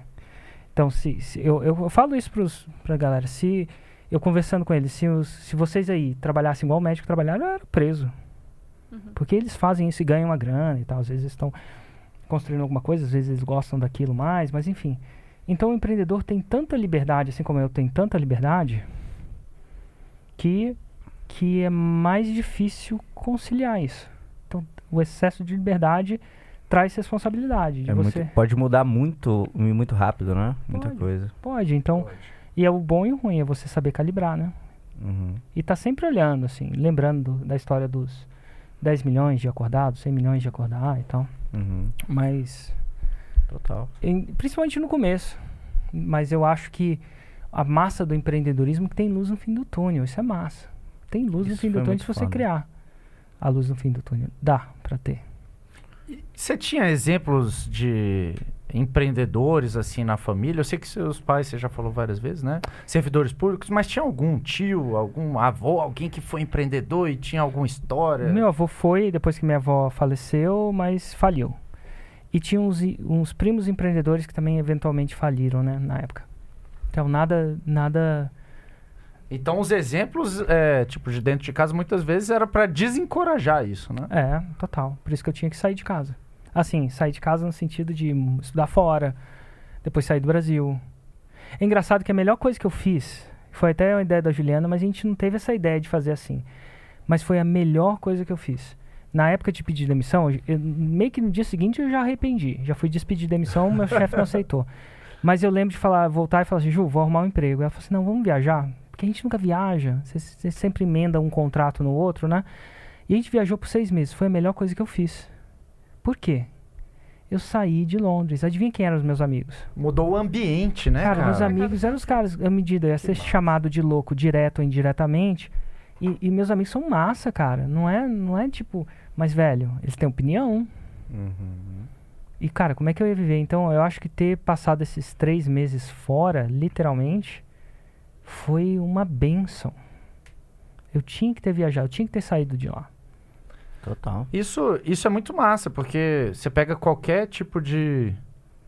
Então, se, se- eu, eu, eu falo isso pros, pra galera. Se eu conversando com eles, se, os- se vocês aí trabalhassem igual o médico trabalharam, eu era preso. Uhum. Porque eles fazem isso e ganham uma grana e tal. Às vezes estão construindo alguma coisa, às vezes eles gostam daquilo mais, mas enfim. Então o empreendedor tem tanta liberdade, assim como eu tenho tanta liberdade, que, que é mais difícil conciliar isso. Então o excesso de liberdade traz responsabilidade de É muito- você. pode mudar muito, muito rápido, né? Muita Pode. coisa. Pode, então. E é o bom e o ruim, é você saber calibrar, né? Uhum. E tá sempre olhando, assim, lembrando do- da história dos 10 milhões de acordados, 100 milhões de acordar e tal. Uhum. Mas Total. em- principalmente no começo. Mas eu acho que a massa do empreendedorismo que tem luz no fim do túnel. Isso é massa. Tem luz no Isso fim do túnel se você foda. criar a luz no fim do túnel. Dá pra ter. Você tinha exemplos de empreendedores assim na família? Eu sei que seus pais, você já falou várias vezes, né? Servidores públicos, mas tinha algum tio, algum avô, alguém que foi empreendedor e tinha alguma história? Meu avô foi depois que minha avó faleceu, mas faliu. E tinha uns, uns primos empreendedores que também eventualmente faliram, né, na época. Então nada, nada Então os exemplos, é, tipo, de dentro de casa, muitas vezes era pra desencorajar isso, né? É, total. Por isso que eu tinha que sair de casa. Assim, sair de casa no sentido de estudar fora, depois sair do Brasil. É engraçado que a melhor coisa que eu fiz foi até uma ideia da Juliana, mas a gente não teve essa ideia de fazer assim. Mas foi a melhor coisa que eu fiz. Na época de pedir demissão, eu- meio que no dia seguinte eu já arrependi. Já fui despedir demissão, meu *laughs* chefe não aceitou. Mas eu lembro de falar, voltar e falar assim, Ju, vou arrumar um emprego. Ela falou assim, não, vamos viajar. Porque a gente nunca viaja. Você sempre emenda um contrato no outro, né? E a gente viajou por seis meses. Foi a melhor coisa que eu fiz. Por quê? Eu saí de Londres. Adivinha quem eram os meus amigos? Mudou o ambiente, né, cara, cara? meus amigos eram os caras. À medida, eu ia ser chamado de louco direto ou indiretamente. E, e meus amigos são massa, cara. Não é, não é tipo. Mas, velho, eles têm opinião. Uhum. E, cara, como é que eu ia viver? Então, eu acho que ter passado esses três meses fora, literalmente, foi uma benção. Eu tinha que ter viajado, eu tinha que ter saído de lá. Total. Isso, isso é muito massa, porque você pega qualquer tipo de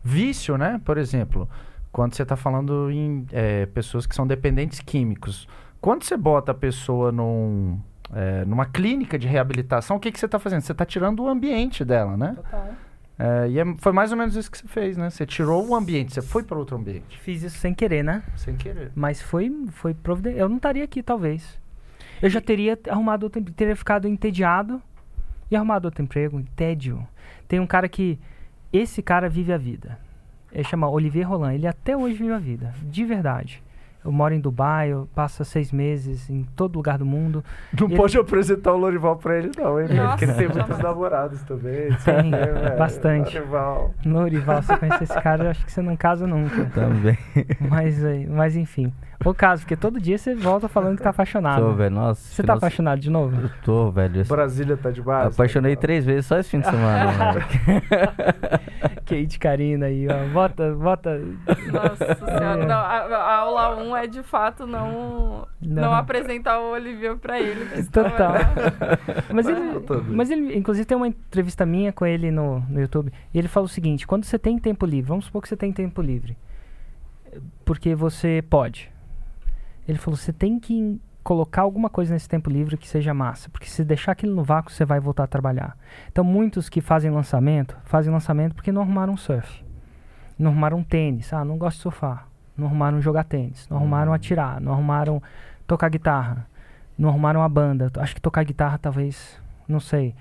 vício, né? Por exemplo, quando você está falando em é, pessoas que são dependentes químicos. Quando você bota a pessoa num, é, numa clínica de reabilitação, o que, que você está fazendo? Você está tirando o ambiente dela, né? Total. É, e é- foi mais ou menos isso que você fez, né? Você tirou o ambiente, você foi para outro ambiente. Fiz isso sem querer, né? Sem querer. Mas foi, foi providencial. Eu não estaria aqui, talvez. Eu já teria arrumado outro teria ficado entediado e arrumado outro emprego. Tédio. Tem um cara que. Esse cara vive a vida. Ele chama Olivier Roland. Ele até hoje vive a vida. De verdade. Eu moro em Dubai, eu passo seis meses em todo lugar do mundo. Não Ele- pode apresentar o Lorival pra ele, não, hein? Nossa, Porque ele tem muitos namorados também. Tem, né, bastante. Lorival. Lorival, se você conhecer esse cara, eu acho que você não casa nunca. Também. Mas, aí- mas enfim. O caso, porque todo dia você volta falando que tá apaixonado. Tô, velho. Nossa. Você tá apaixonado de novo? Eu tô, velho. Eu Brasília tá de base. apaixonei três vezes só esse fim de semana, *laughs* velho. *laughs* Kate Karina aí, ó. Bota, bota. Nossa senhora. Não, a, a aula 1 é de fato não, não. Não. apresentar o Olivier pra ele. Total. *laughs* Mas ele, mas ele, inclusive, tem uma entrevista minha com ele no, no YouTube. E ele fala o seguinte: quando você tem tempo livre, vamos supor que você tem tempo livre, porque você pode. Ele falou: você tem que colocar alguma coisa nesse tempo livre que seja massa. Porque se deixar aquilo no vácuo, você vai voltar a trabalhar. Então, muitos que fazem lançamento, fazem lançamento porque não arrumaram surf. Não arrumaram tênis. Ah, não gosto de surfar. Não arrumaram jogar tênis. Não arrumaram atirar. Não arrumaram tocar guitarra. Não arrumaram a banda. Acho que tocar guitarra talvez. Não sei.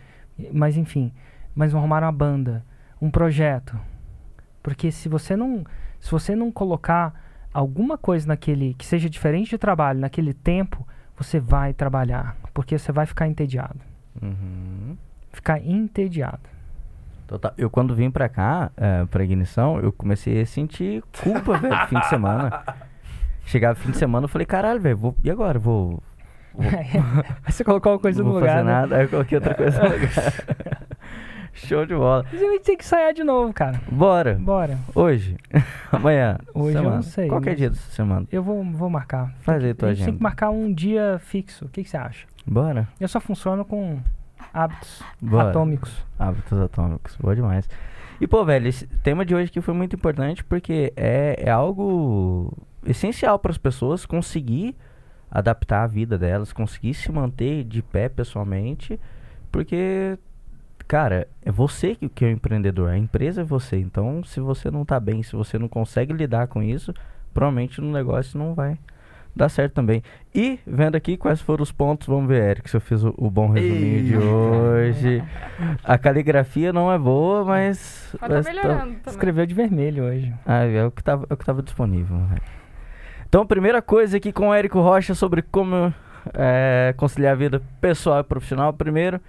Mas enfim. Mas não arrumaram a banda. Um projeto. Porque se você não. Se você não colocar alguma coisa naquele. que seja diferente de trabalho naquele tempo, você vai trabalhar. Porque você vai ficar entediado. Uhum. Ficar entediado. Total. Eu quando vim pra cá, é, pra ignição, eu comecei a sentir culpa, *laughs* velho, fim de semana. Chegava fim de semana, eu falei, caralho, velho, vou... e agora? Vou. vou *laughs* Aí você colocou uma coisa não no vou fazer lugar. né? nada. Aí eu coloquei outra *laughs* coisa no lugar. *laughs* Show de bola. Mas a gente tem que ensaiar de novo, cara. Bora. Bora. Hoje. *laughs* Amanhã. Hoje eu semana. não sei, Qualquer mas- dia dessa semana. Eu vou, vou marcar. Faz aí tua a gente tem agenda. que marcar um dia fixo. O que, que você acha? Bora. Eu só funciono com hábitos Bora. atômicos. Hábitos atômicos. Boa demais. E, pô, velho, esse tema de hoje aqui foi muito importante porque é, é algo essencial para as pessoas conseguir adaptar a vida delas, conseguir se manter de pé pessoalmente, porque, cara, é você que, que é o empreendedor, a empresa é você. Então, se você não tá bem, se você não consegue lidar com isso, provavelmente no negócio não vai dar certo também. E, vendo aqui quais foram os pontos, vamos ver, Eric, se eu fiz o, o bom resuminho de Eita. hoje. A caligrafia não é boa, mas. Mas tá mas melhorando. Escreveu de vermelho hoje. Ah, é o que tava, é o que tava disponível. né? Então, primeira coisa aqui com o Érico Rocha sobre como é, conciliar a vida pessoal e profissional. Primeiro,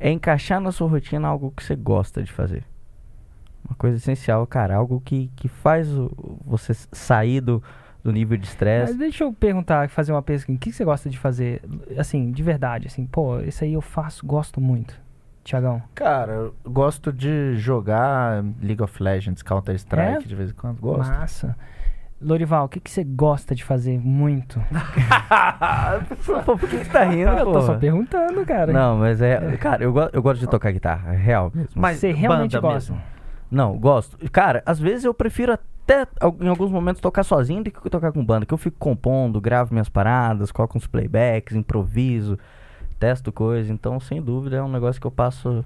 é encaixar na sua rotina algo que você gosta de fazer. Uma coisa essencial, cara. Algo que, que faz o- você sair do, do nível de Mas estresse. deixa eu perguntar, fazer uma pesquisa. O que que você gosta de fazer, assim, de verdade? Assim, pô, isso aí eu faço, gosto muito. Tiagão. Cara, eu gosto de jogar League of Legends, Counter-Strike É? de vez em quando. Gosto. Massa. Lorival, o que, que você gosta de fazer muito? *laughs* Pô, por que você tá rindo, eu tô só perguntando, cara. Não, mas é. Cara, eu, go- eu gosto de tocar guitarra, é real mesmo. Mas você realmente gosta. mesmo? Não, gosto. Cara, às vezes eu prefiro até em alguns momentos tocar sozinho do que tocar com banda. Que eu fico compondo, gravo minhas paradas, coloco uns playbacks, improviso, testo coisa. Então, sem dúvida, é um negócio que eu passo,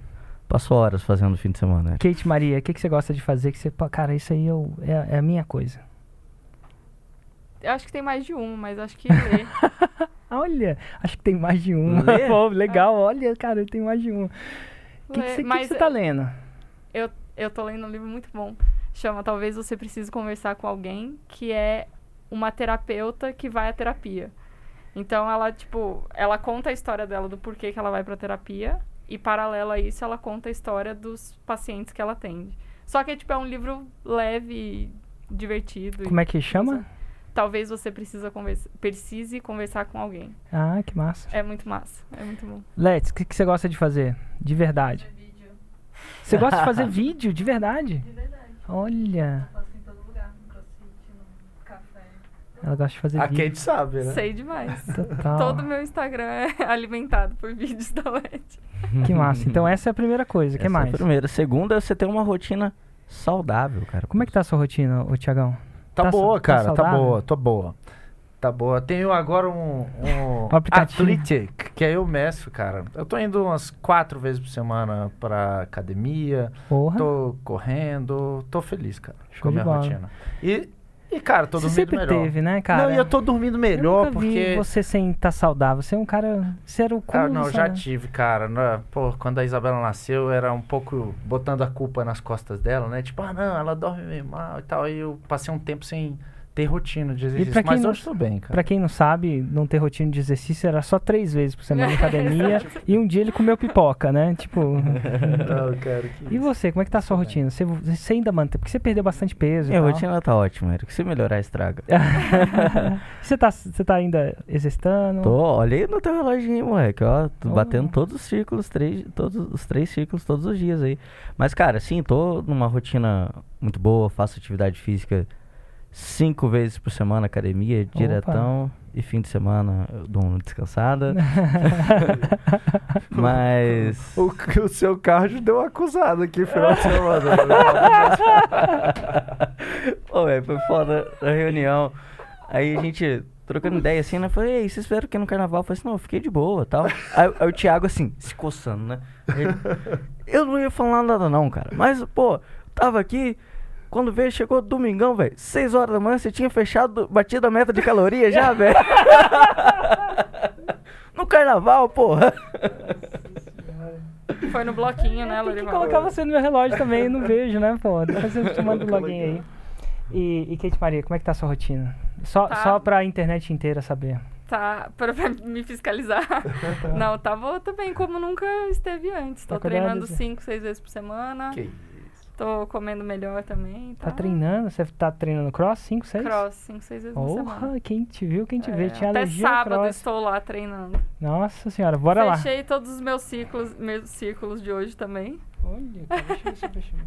passo horas fazendo no fim de semana. né? Kate Maria, o que, que você gosta de fazer? Que você, cara, isso aí eu, é, é a minha coisa. Eu acho que tem mais de uma, mas acho que ler. *laughs* Olha, acho que tem mais de um. Lê? *laughs* Pô, legal, olha, cara, tem mais de um. O que, você, que que mas você tá lendo? eu, eu tô lendo um livro muito bom. Chama Talvez Você Precise Conversar com Alguém, que é uma terapeuta que vai à terapia. Então ela, tipo, ela conta a história dela do porquê que ela vai pra terapia e paralelo a isso ela conta a história dos pacientes que ela atende. Só que tipo é um livro leve e divertido. e- Como é que chama? Talvez você precisa conversa, precise conversar com alguém. Ah, que massa. É muito massa, é muito bom. Let's, o que, que você gosta de fazer? De verdade. Você gosta de fazer *laughs* vídeo, de verdade? De verdade. Olha, ela gosta de fazer A vídeo. Kate sabe, né? Sei demais. Total. Todo meu Instagram é *laughs* alimentado por vídeos da LED. Que massa. Então essa é a primeira coisa. O que Essa é mais? a primeira. Segunda, você tem uma rotina saudável, cara. Como é que tá a sua rotina, ô Tiagão? Tá, Tá boa, tá cara. Tá, saudável? boa, tô boa. Tá boa. Tenho agora um, um *laughs* Um. Athletic, que aí eu meço, cara. Eu tô indo umas quatro vezes por semana pra academia. Porra. Tô correndo. Tô feliz, cara, Show com a minha bola. rotina. E, e cara, tô Você dormindo sempre melhor. teve, né, cara? Não, e eu tô dormindo melhor eu nunca vi porque... você sem estar saudável. Você é um cara... Você era o Cara, cúmulo não, já saudável. tive, cara. né? Pô, quando a Isabela nasceu, era um pouco botando a culpa nas costas dela, né? Tipo, ah, não, ela dorme meio mal e tal. Aí eu passei um tempo sem ter rotina de exercício. pra quem Mas não- hoje tô bem, cara. Pra quem não sabe, não ter rotina de exercício era só três vezes por semana na academia *laughs* e um dia ele comeu pipoca, né? Tipo. *laughs* Não, cara, que E você, como é que tá a sua rotina? Você, você ainda mantém? Porque você perdeu bastante peso. Minha e rotina tá ótima, Eric. Se melhorar, estraga. *laughs* você, tá, você tá ainda exercitando? Tô, olha aí no teu reloginho, moleque, ó. Tô Oh. batendo todos os círculos, três, todos os três círculos todos os dias aí. Mas, cara, sim, tô numa rotina muito boa, faço atividade física cinco vezes por semana, academia, diretão. E fim de semana eu dou uma descansada. *laughs* Mas. O, o seu cardio deu uma acusada aqui, final de semana. Pô, velho, foi foda a reunião. Aí a gente trocando ideia assim, né? Falei, ei, vocês fizeram o que no carnaval? Eu falei assim, não, eu fiquei de boa tal. Aí, aí o Thiago assim, se coçando, né? Ele, eu não ia falar nada não, cara. Mas, pô, tava aqui. Quando veio, chegou domingão, velho. 6 horas da manhã, você tinha fechado, batido a meta de caloria já, *laughs* velho. no carnaval, porra. Foi no bloquinho, né, Tem que Lorival? colocar você no meu relógio também, não vejo, né, pô? Depois você te *laughs* manda o login aí. E, e Kate Maria, como é que tá a sua rotina? Só, Tá. só pra internet inteira saber. Tá, pra, pra me fiscalizar. *laughs* Não, tava também como nunca esteve antes. Tô Tá treinando disso. 5, 6 vezes por semana. Que isso. Tô comendo melhor também. Tá treinando? Você tá treinando cross 5, 6? Cross, 5, 6 vezes por semana. Porra, quem te viu, quem te vê, É, tinha Até sábado cross. estou lá treinando. Nossa senhora, bora lá. Fechei todos os meus ciclos, meus círculos de hoje também. Olha, deixa eu fechei.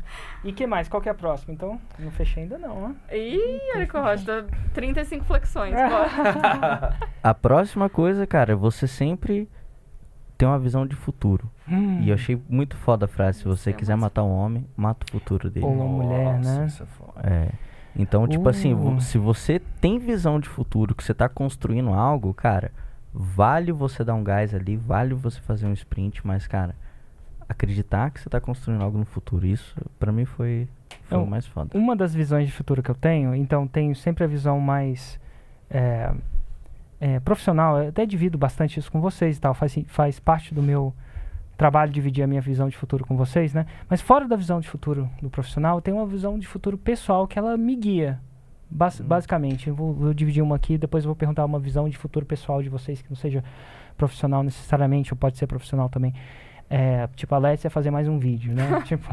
E que mais? Qual que é a próxima, então? Não fechei ainda não, ó. Ih, Érico Rocha, 35 flexões. *laughs* bora. *laughs* *laughs* A próxima coisa, cara, é você sempre ter uma visão de futuro. Hum. E eu achei muito foda a frase, se você é quiser matar um homem, mata o futuro dele. Ou uma mulher, Nossa, né? isso é foda. É. Então, tipo assim, Uh. se você tem visão de futuro, que você tá construindo algo, cara, vale você dar um gás ali, vale você fazer um sprint, mas, cara, acreditar que você tá construindo algo no futuro, isso pra mim foi, foi Eu- o mais foda. Uma das visões de futuro que eu tenho, então tenho sempre a visão mais é, é, profissional, eu até divido bastante isso com vocês e tal, faz, faz parte do meu trabalho dividir a minha visão de futuro com vocês, né? Mas fora da visão de futuro do profissional, tenho uma visão de futuro pessoal que ela me guia, bas- basicamente. Eu vou, vou dividir uma aqui, depois eu vou perguntar uma visão de futuro pessoal de vocês, que não seja profissional necessariamente, ou pode ser profissional também. É, tipo, a Let's é fazer mais um vídeo, né? *laughs* tipo,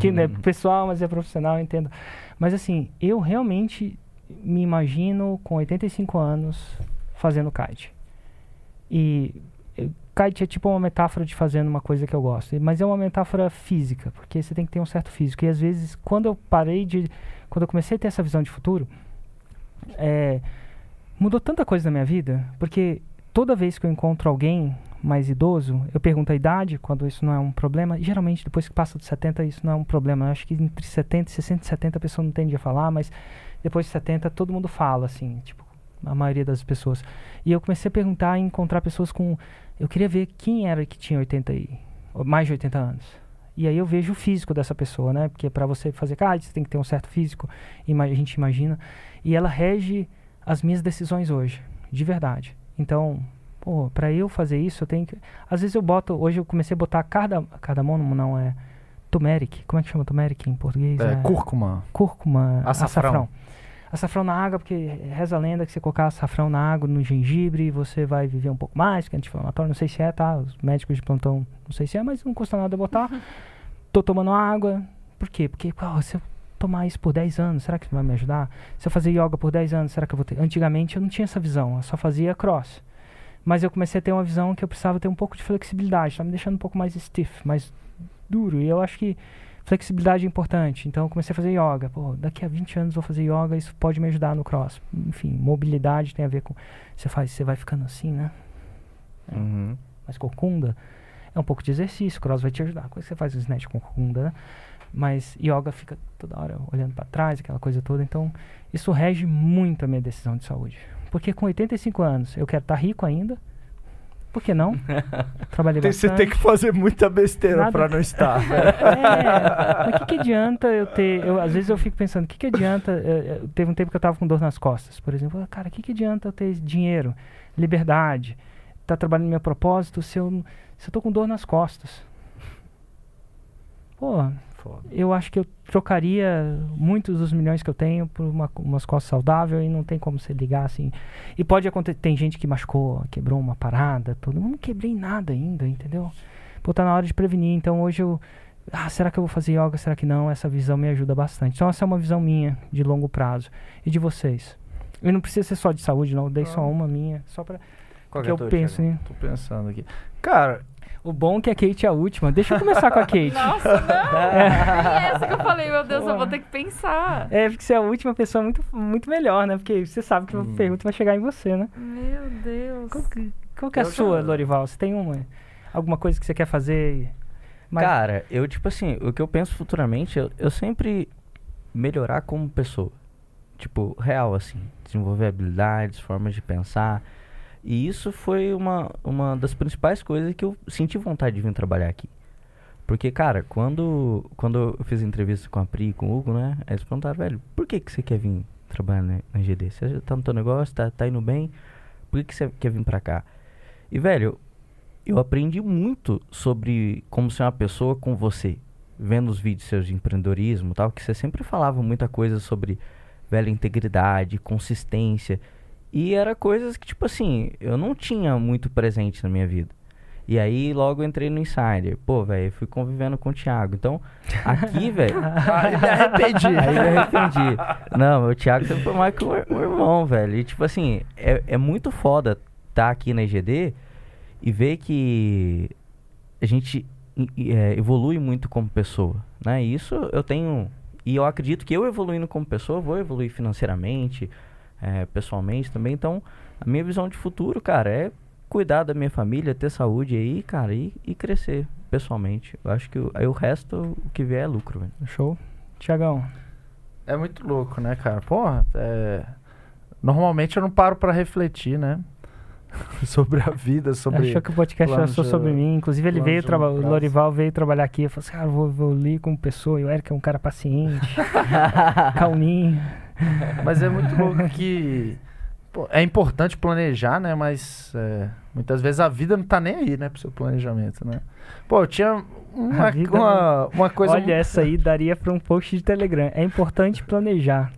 que não é pessoal, mas é profissional, eu entendo. Mas assim, eu realmente me imagino com 85 anos fazendo kite. E kite é tipo uma metáfora de fazendo uma coisa que eu gosto, mas é uma metáfora física, porque você tem que ter um certo físico. E às vezes, quando eu parei de. Quando eu comecei a ter essa visão de futuro, é, mudou tanta coisa na minha vida, porque toda vez que eu encontro alguém mais idoso, eu pergunto a idade, quando isso não é um problema. E, geralmente, depois que passa dos 70, isso não é um problema. Eu acho que entre 70 e 60 e 70 a pessoa não tende a falar, mas depois de 70 todo mundo fala, assim, tipo, a maioria das pessoas. E eu comecei a perguntar e encontrar pessoas com. Eu queria ver quem era que tinha 80 e. mais de 80 anos. E aí eu vejo o físico dessa pessoa, né? Porque para você fazer kite, você tem que ter um certo físico, a gente imagina. E ela rege as minhas decisões hoje, de verdade. Então, pô, para eu fazer isso, eu tenho que. Às vezes eu boto. Hoje eu comecei a botar carda, cardamônimo, não é. Turmeric. Como é que chama turmeric em português? É, cúrcuma. cúrcuma, Açafrão. açafrão. Açafrão na água, porque reza a lenda que você colocar açafrão na água, no gengibre, você vai viver um pouco mais, que é anti-inflamatório, não sei se é, tá? Os médicos de plantão, não sei se é, mas não custa nada botar. Tô tomando água. Por quê? Porque, pô, se eu tomar isso por 10 anos, será que vai me ajudar? Se eu fazer yoga por 10 anos, será que eu vou ter? Antigamente eu não tinha essa visão, eu só fazia cross. Mas eu comecei a ter uma visão que eu precisava ter um pouco de flexibilidade, tá me deixando um pouco mais stiff, mais duro. E eu acho que flexibilidade é importante. Então eu comecei a fazer yoga. Pô, daqui a 20 anos eu vou fazer yoga, isso pode me ajudar no cross. Enfim, mobilidade tem a ver com você faz, você vai ficando assim, né? Uhum. Mas corcunda é um pouco de exercício, cross vai te ajudar. Quando você faz o snatch com corcunda, né? Mas yoga fica toda hora olhando para trás, aquela coisa toda. Então, isso rege muito a minha decisão de saúde. Porque com 85 anos eu quero estar rico ainda. Por que não? *laughs* Trabalhei Tem- Você bastante. tem que fazer muita besteira pra não estar. *laughs* É, mas o que, que adianta eu ter. Eu, às vezes eu fico pensando, o que, que adianta. eh, eh, teve um tempo que eu tava com dor nas costas, por exemplo. Cara, o que, que adianta eu ter dinheiro, liberdade, tá trabalhando no meu propósito se eu, se eu tô com dor nas costas? Pô, Foda. eu acho que eu trocaria muitos dos milhões que eu tenho por uma, umas costas saudáveis e não tem como você ligar assim. E pode acontecer, tem gente que machucou, quebrou uma parada, tudo. Eu não quebrei nada ainda, entendeu? Pô, tá na hora de prevenir. Então hoje eu. Ah, será que eu vou fazer yoga? Será que não? Essa visão me ajuda bastante. Então essa é uma visão minha de longo prazo. E de vocês? E não precisa ser só de saúde, não. Eu dei só Não. uma minha, só pra. Qual que é eu penso Thiago? em. Tô pensando aqui. Cara, O bom é que a Kate é a última. Deixa eu começar com a Kate. Nossa, não! *laughs* É essa que eu falei, meu Deus, eu vou ter que pensar. É, porque você é a última pessoa muito, muito melhor, né? Porque você sabe que a Hum. pergunta vai chegar em você, né? Meu Deus. Qual que, qual que é a Eu já- sua, Lorival? Você tem uma? Alguma coisa que você quer fazer? Mas- Cara, eu, tipo assim, o que eu penso futuramente, eu, eu sempre melhorar como pessoa. tipo, real, assim. Desenvolver habilidades, formas de pensar. E isso foi uma, uma das principais coisas que eu senti vontade de vir trabalhar aqui. Porque, cara, quando, quando eu fiz entrevista com a Pri e com o Hugo, né? Eles perguntaram, velho, por que, que você quer vir trabalhar na, na GD? Você já tá no teu negócio, tá, tá indo bem, por que, que você quer vir pra cá? E, velho, eu aprendi muito sobre como ser uma pessoa com você. Vendo os vídeos seus de empreendedorismo tal, que você sempre falava muita coisa sobre, velho, integridade, consistência. E era coisas que, tipo assim, eu não tinha muito presente na minha vida. E aí logo eu entrei no Insider. Pô, velho, fui convivendo com o Thiago. Então, aqui, *laughs* velho. Aí me arrependi. *laughs* Aí me arrependi. Não, o Thiago sempre foi mais que ir- um irmão, velho. E tipo assim, é, é muito foda estar aqui na EGD e ver que a gente é, evolui muito como pessoa, né? E isso eu tenho... E eu acredito que eu evoluindo como pessoa, vou evoluir financeiramente, é, pessoalmente também. Então, a minha visão de futuro, cara, é cuidar da minha família, ter saúde aí, cara, e, e crescer pessoalmente. Eu acho que o, aí o resto, o que vier é lucro, velho. Show. Tiagão, É muito louco, né, cara? Porra, é... normalmente eu não paro pra refletir, né? *laughs* sobre a vida, sobre. achou que o podcast era planos sobre mim. Inclusive, ele veio, de traba- longo o. Lorival veio trabalhar aqui. Eu falei assim, cara, eu vou evoluir como pessoa. E o Eric é um cara paciente, *laughs* calminho. *laughs* Mas é muito louco que. pô, é importante planejar, né? Mas é, muitas vezes a vida não tá nem aí, né? Pro seu planejamento, né? Pô, eu tinha uma, uma, uma coisa. Olha, essa aí daria para um post de Telegram. É importante planejar.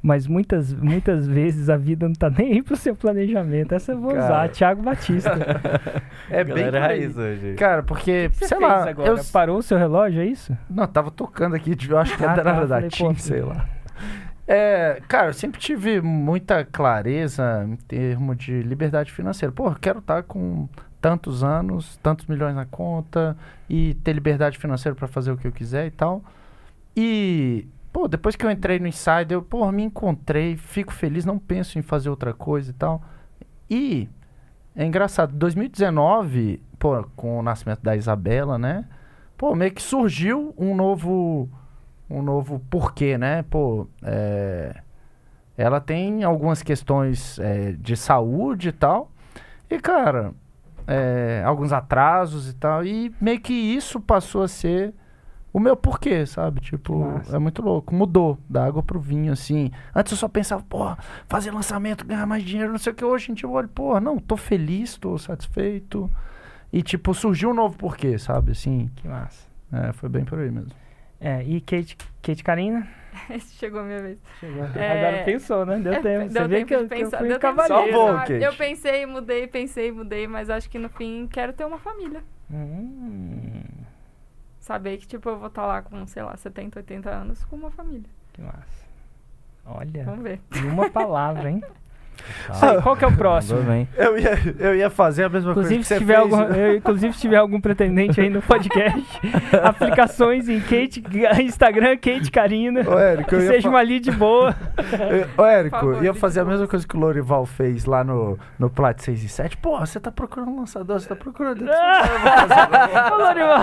Mas muitas, muitas vezes a vida não tá nem aí pro seu planejamento. Essa eu vou Cara. usar, Thiago Batista. *laughs* é bem aí. hoje. Cara, porque, Você sei fez lá, agora? eu Parou o seu relógio, é isso? Não, tava tocando aqui, eu acho que Ah, era tá, da, eu da falei, TIM, pô, sei lá. É, cara, eu sempre tive muita clareza em termos de liberdade financeira. Pô, quero estar com tantos anos, tantos milhões na conta e ter liberdade financeira pra fazer o que eu quiser e tal. E, pô, depois que eu entrei no Insider, eu, pô, me encontrei, fico feliz, não penso em fazer outra coisa e tal. E é engraçado, 2019, pô, com o nascimento da Isabela, né? Pô, meio que surgiu um novo um novo porquê, né? Pô, é, ela tem algumas questões é, de saúde e tal. E, cara, é, alguns atrasos e tal. E meio que isso passou a ser o meu porquê, sabe? Tipo, Massa. é muito louco. Mudou da água pro vinho, assim. Antes eu só pensava, pô, fazer lançamento, ganhar mais dinheiro, não sei o que. Hoje dia eu olho, pô, não, tô feliz, tô satisfeito. E, tipo, surgiu um novo porquê, sabe? Assim, Que massa. é, foi bem por aí mesmo. É, e Kate, Kate Karina? *laughs* Chegou a minha vez. Chegou. É, Agora pensou, né? Deu *laughs* tempo. Você deu vê tempo que eu, de que eu pensar. fui deu um pensar. Kate. Eu pensei, mudei, pensei, mudei, mas acho que no fim quero ter uma família. Hum, Saber que, tipo, eu vou estar lá com, sei lá, 70, 80 anos com uma família. que massa. Olha, Vamos ver. uma palavra, hein? *laughs* Ah, qual que é o *laughs* próximo? Eu ia, eu ia fazer a mesma Inclusive, coisa se que tiver, fez. algum, eu, inclusive, se tiver algum pretendente aí no podcast, *laughs* aplicações em Kate, Instagram, Kate Karina. Ô, Érico, Que seja uma lead boa. Ô, Érico, ia fazer a mesma coisa que o Lorival fez lá no, no Plat 6 e 7. Porra, você tá procurando um lançador, você tá procurando... Ô, Lorival.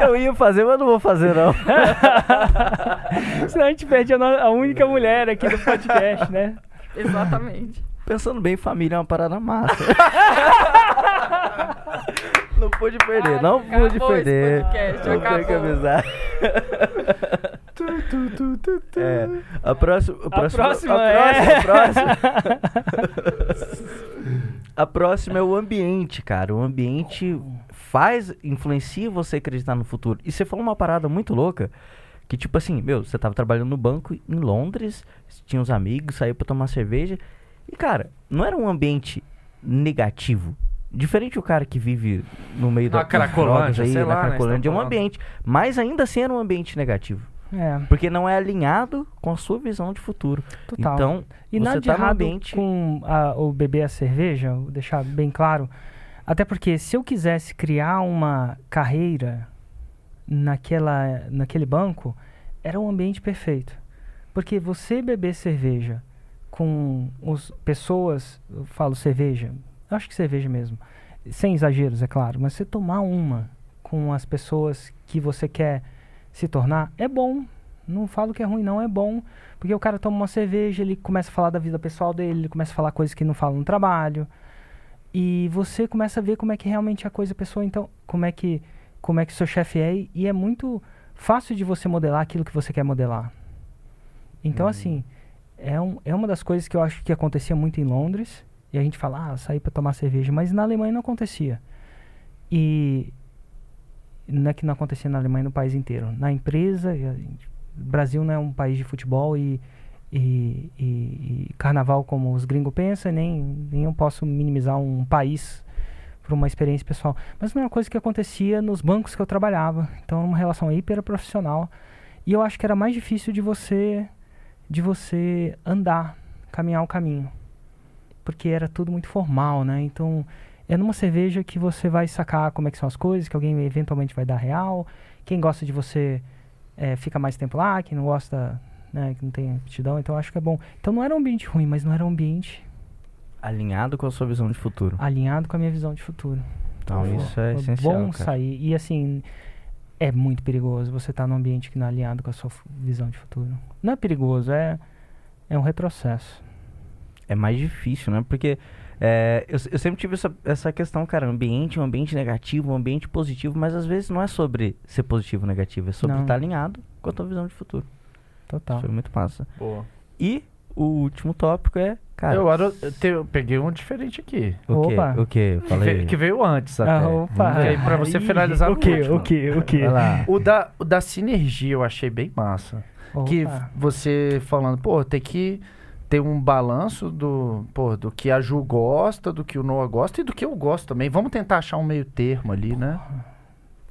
Eu ia fazer, mas não vou fazer, não. *laughs* Senão a gente perde a, a única mulher aqui do podcast, né? Exatamente. Pensando bem, família é uma parada massa. *laughs* não pude perder, Ah, não pude perder. podcast, Não tenho que avisar. *laughs* É, a próxima, a próxima, próxima a é- próxima, a próxima. *laughs* A próxima é o ambiente, cara. O ambiente faz, influencia você acreditar no futuro. E você falou uma parada muito louca, que tipo assim, meu, você tava trabalhando no banco em Londres, tinha uns amigos, saiu pra tomar cerveja, e cara, não era um ambiente negativo. Diferente o cara que vive no meio Na da Cracolândia, aí, sei na lá, né, Cracolândia, é um tá ambiente, mas ainda assim era um ambiente negativo. É, Porque não é alinhado com a sua visão de futuro. total. Então, E você nada de tá num errado ambiente- com a- o beber a cerveja, vou deixar bem claro. Até porque se eu quisesse criar uma carreira naquela, naquele banco, era um ambiente perfeito. Porque você beber cerveja com os pessoas, eu falo cerveja, acho que cerveja mesmo, sem exageros, é claro, mas você tomar uma com as pessoas que você quer se tornar, é bom. Não falo que é ruim, não, é bom. Porque o cara toma uma cerveja, ele começa a falar da vida pessoal dele, ele começa a falar coisas que não fala no trabalho. E você começa a ver como é que realmente é a coisa pessoa, então, como é que como é que seu chefe é e é muito fácil de você modelar aquilo que você quer modelar. Então, Uhum. assim, é, um, é uma das coisas que eu acho que acontecia muito em Londres. E a gente fala, ah, sair para tomar cerveja, mas na Alemanha não acontecia. E não é que não acontecia na Alemanha, no país inteiro. Na empresa, gente- o Brasil não é um país de futebol e, e, e- e carnaval como os gringos pensam, nem, nem eu posso minimizar um país por uma experiência pessoal. Mas não é uma coisa que acontecia nos bancos que eu trabalhava. Então, uma relação hiper profissional. E eu acho que era mais difícil de você de você andar, caminhar o caminho. Porque era tudo muito formal, né? Então, é numa cerveja que você vai sacar como é que são as coisas, que alguém eventualmente vai dar real. Quem gosta de você eh, fica mais tempo lá, quem não gosta, né, que não tem aptidão, então acho que é bom. Então não era um ambiente ruim, mas não era um ambiente Alinhado com a sua visão de futuro. alinhado com a minha visão de futuro. Então, Foi- isso é foi essencial. bom cara. sair. E assim, é muito perigoso você estar num ambiente que não é alinhado com a sua visão de futuro. Não é perigoso, é, é um retrocesso. É mais difícil, né? Porque é, eu, eu sempre tive essa, essa questão, cara, ambiente, um ambiente negativo, um ambiente positivo, mas às vezes não é sobre ser positivo ou negativo, é sobre Não. estar alinhado com a tua visão de futuro. Total. Isso foi muito massa. Boa. E o último tópico é, cara. eu, aro- eu te- eu peguei um diferente aqui. o? Opa. O? Que Falei. veio, que veio antes até. Ah, opa. Que aí pra você finalizar O que? O que? O que? O da, o da sinergia eu achei bem massa. Que Opa. você falando, pô, tem que ter um balanço do, pô, do que a Ju gosta, do que o Noah gosta e do que eu gosto também. Vamos tentar achar um meio termo ali, né?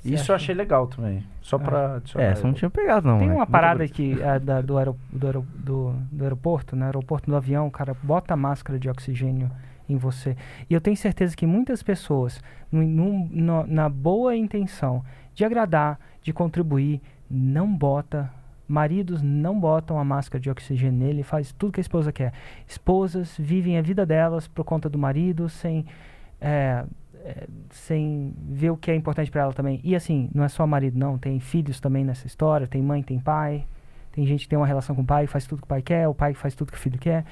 Isso eu achei legal também. Só pra adicionar. É, você não tinha pegado, não. Tem moleque. uma parada que é da- do, aero- do, aero- do- do aeroporto, no aeroporto do avião, o cara bota a máscara de oxigênio em você. E eu tenho certeza que muitas pessoas, num- no- na boa intenção de agradar, de contribuir, não bota. Maridos não botam a máscara de oxigênio nele, faz tudo que a esposa quer. Esposas vivem a vida delas por conta do marido, sem é, é, sem ver o que é importante para ela também. E assim, não é só marido, não. Tem filhos também nessa história. Tem mãe, tem pai. Tem gente que tem uma relação com o pai, faz tudo que o pai quer. O pai faz tudo que o filho quer.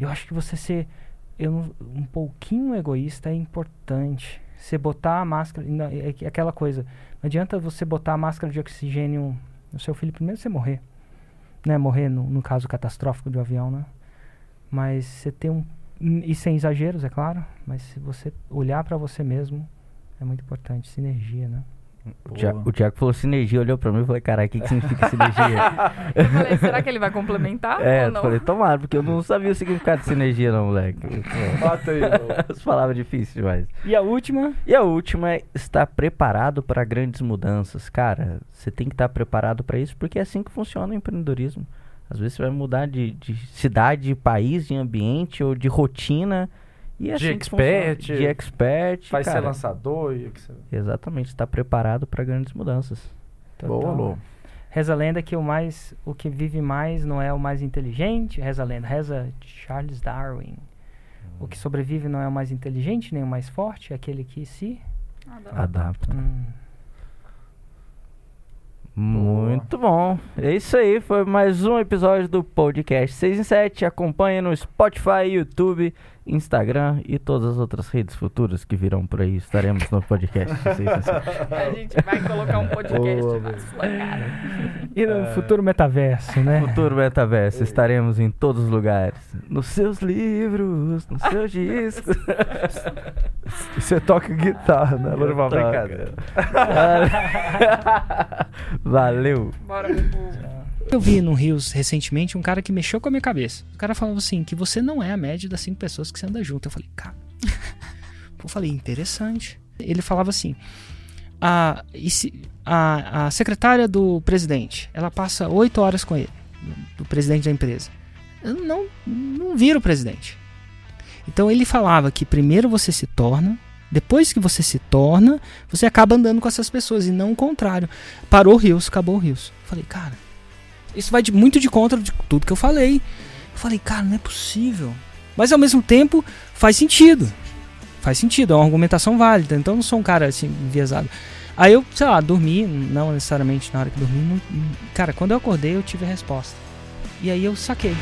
Eu acho que você ser eu, um pouquinho egoísta é importante. Você botar a máscara. É, é aquela coisa. Não adianta você botar a máscara de oxigênio no seu filho primeiro você morrer. Né? Morrer no, no caso catastrófico um avião, né? Mas você ter um. E sem exageros, é claro. Mas se você olhar pra você mesmo, é muito importante. Sinergia, né? O Thiago, o Thiago falou sinergia, olhou pra mim e falei, caralho, o que, que significa sinergia? *laughs* Eu falei, será que ele vai complementar é, ou eu não? falei, tomara, porque eu não sabia o significado de sinergia, não, moleque. Bota aí, *laughs* As palavras difíceis demais. E a última? E a última é estar preparado para grandes mudanças. Cara, você tem que estar preparado para isso, porque é assim que funciona o empreendedorismo. Às vezes você vai mudar de, de cidade, de país, de ambiente ou de rotina. E é De assim expert. De expert. Vai ser cara. lançador e o que você... Exatamente, estar preparado para grandes mudanças. Boa, Total. Lô. Reza a lenda que o mais o que vive mais não é o mais inteligente. Reza a lenda, reza Charles Darwin. O que sobrevive não é o mais inteligente nem o mais forte, é aquele que se. Dá. Adapta. Hum. Muito bom. É isso aí, foi mais um episódio do podcast 6 em 7. Acompanhe no Spotify, YouTube, Instagram e todas as outras redes futuras que virão por aí. Estaremos no podcast 6 em 7. A gente vai colocar um podcast Boa, na sua cara. E no futuro metaverso, né? Futuro Metaverso, estaremos em todos os lugares. Nos seus livros, nos seus *laughs* discos. *laughs* Você toca guitarra, né? Eu toco. *laughs* Valeu. Bora, Bubu. Eu vi no Rios recentemente um cara que mexeu com a minha cabeça. O cara falava assim: que você não é a média das cinco pessoas que você anda junto. Eu falei, cara. *laughs* eu falei, interessante. Ele falava assim: a, a, a secretária do presidente, ela passa oito horas com ele, do presidente da empresa. Eu não, não vira o presidente. Então ele falava que primeiro você se torna, depois que você se torna, você acaba andando com essas pessoas e não o contrário. Parou o Rios, acabou o Rios. Eu falei, cara, isso vai de- muito de contra de tudo que eu falei. Eu falei, cara, não é possível. Mas ao mesmo tempo, faz sentido. Faz sentido, é uma argumentação válida. Então não sou um cara assim, enviesado. Aí eu, sei lá, dormi, não necessariamente na hora que dormi. não- cara, quando eu acordei eu tive a resposta. E aí eu saquei.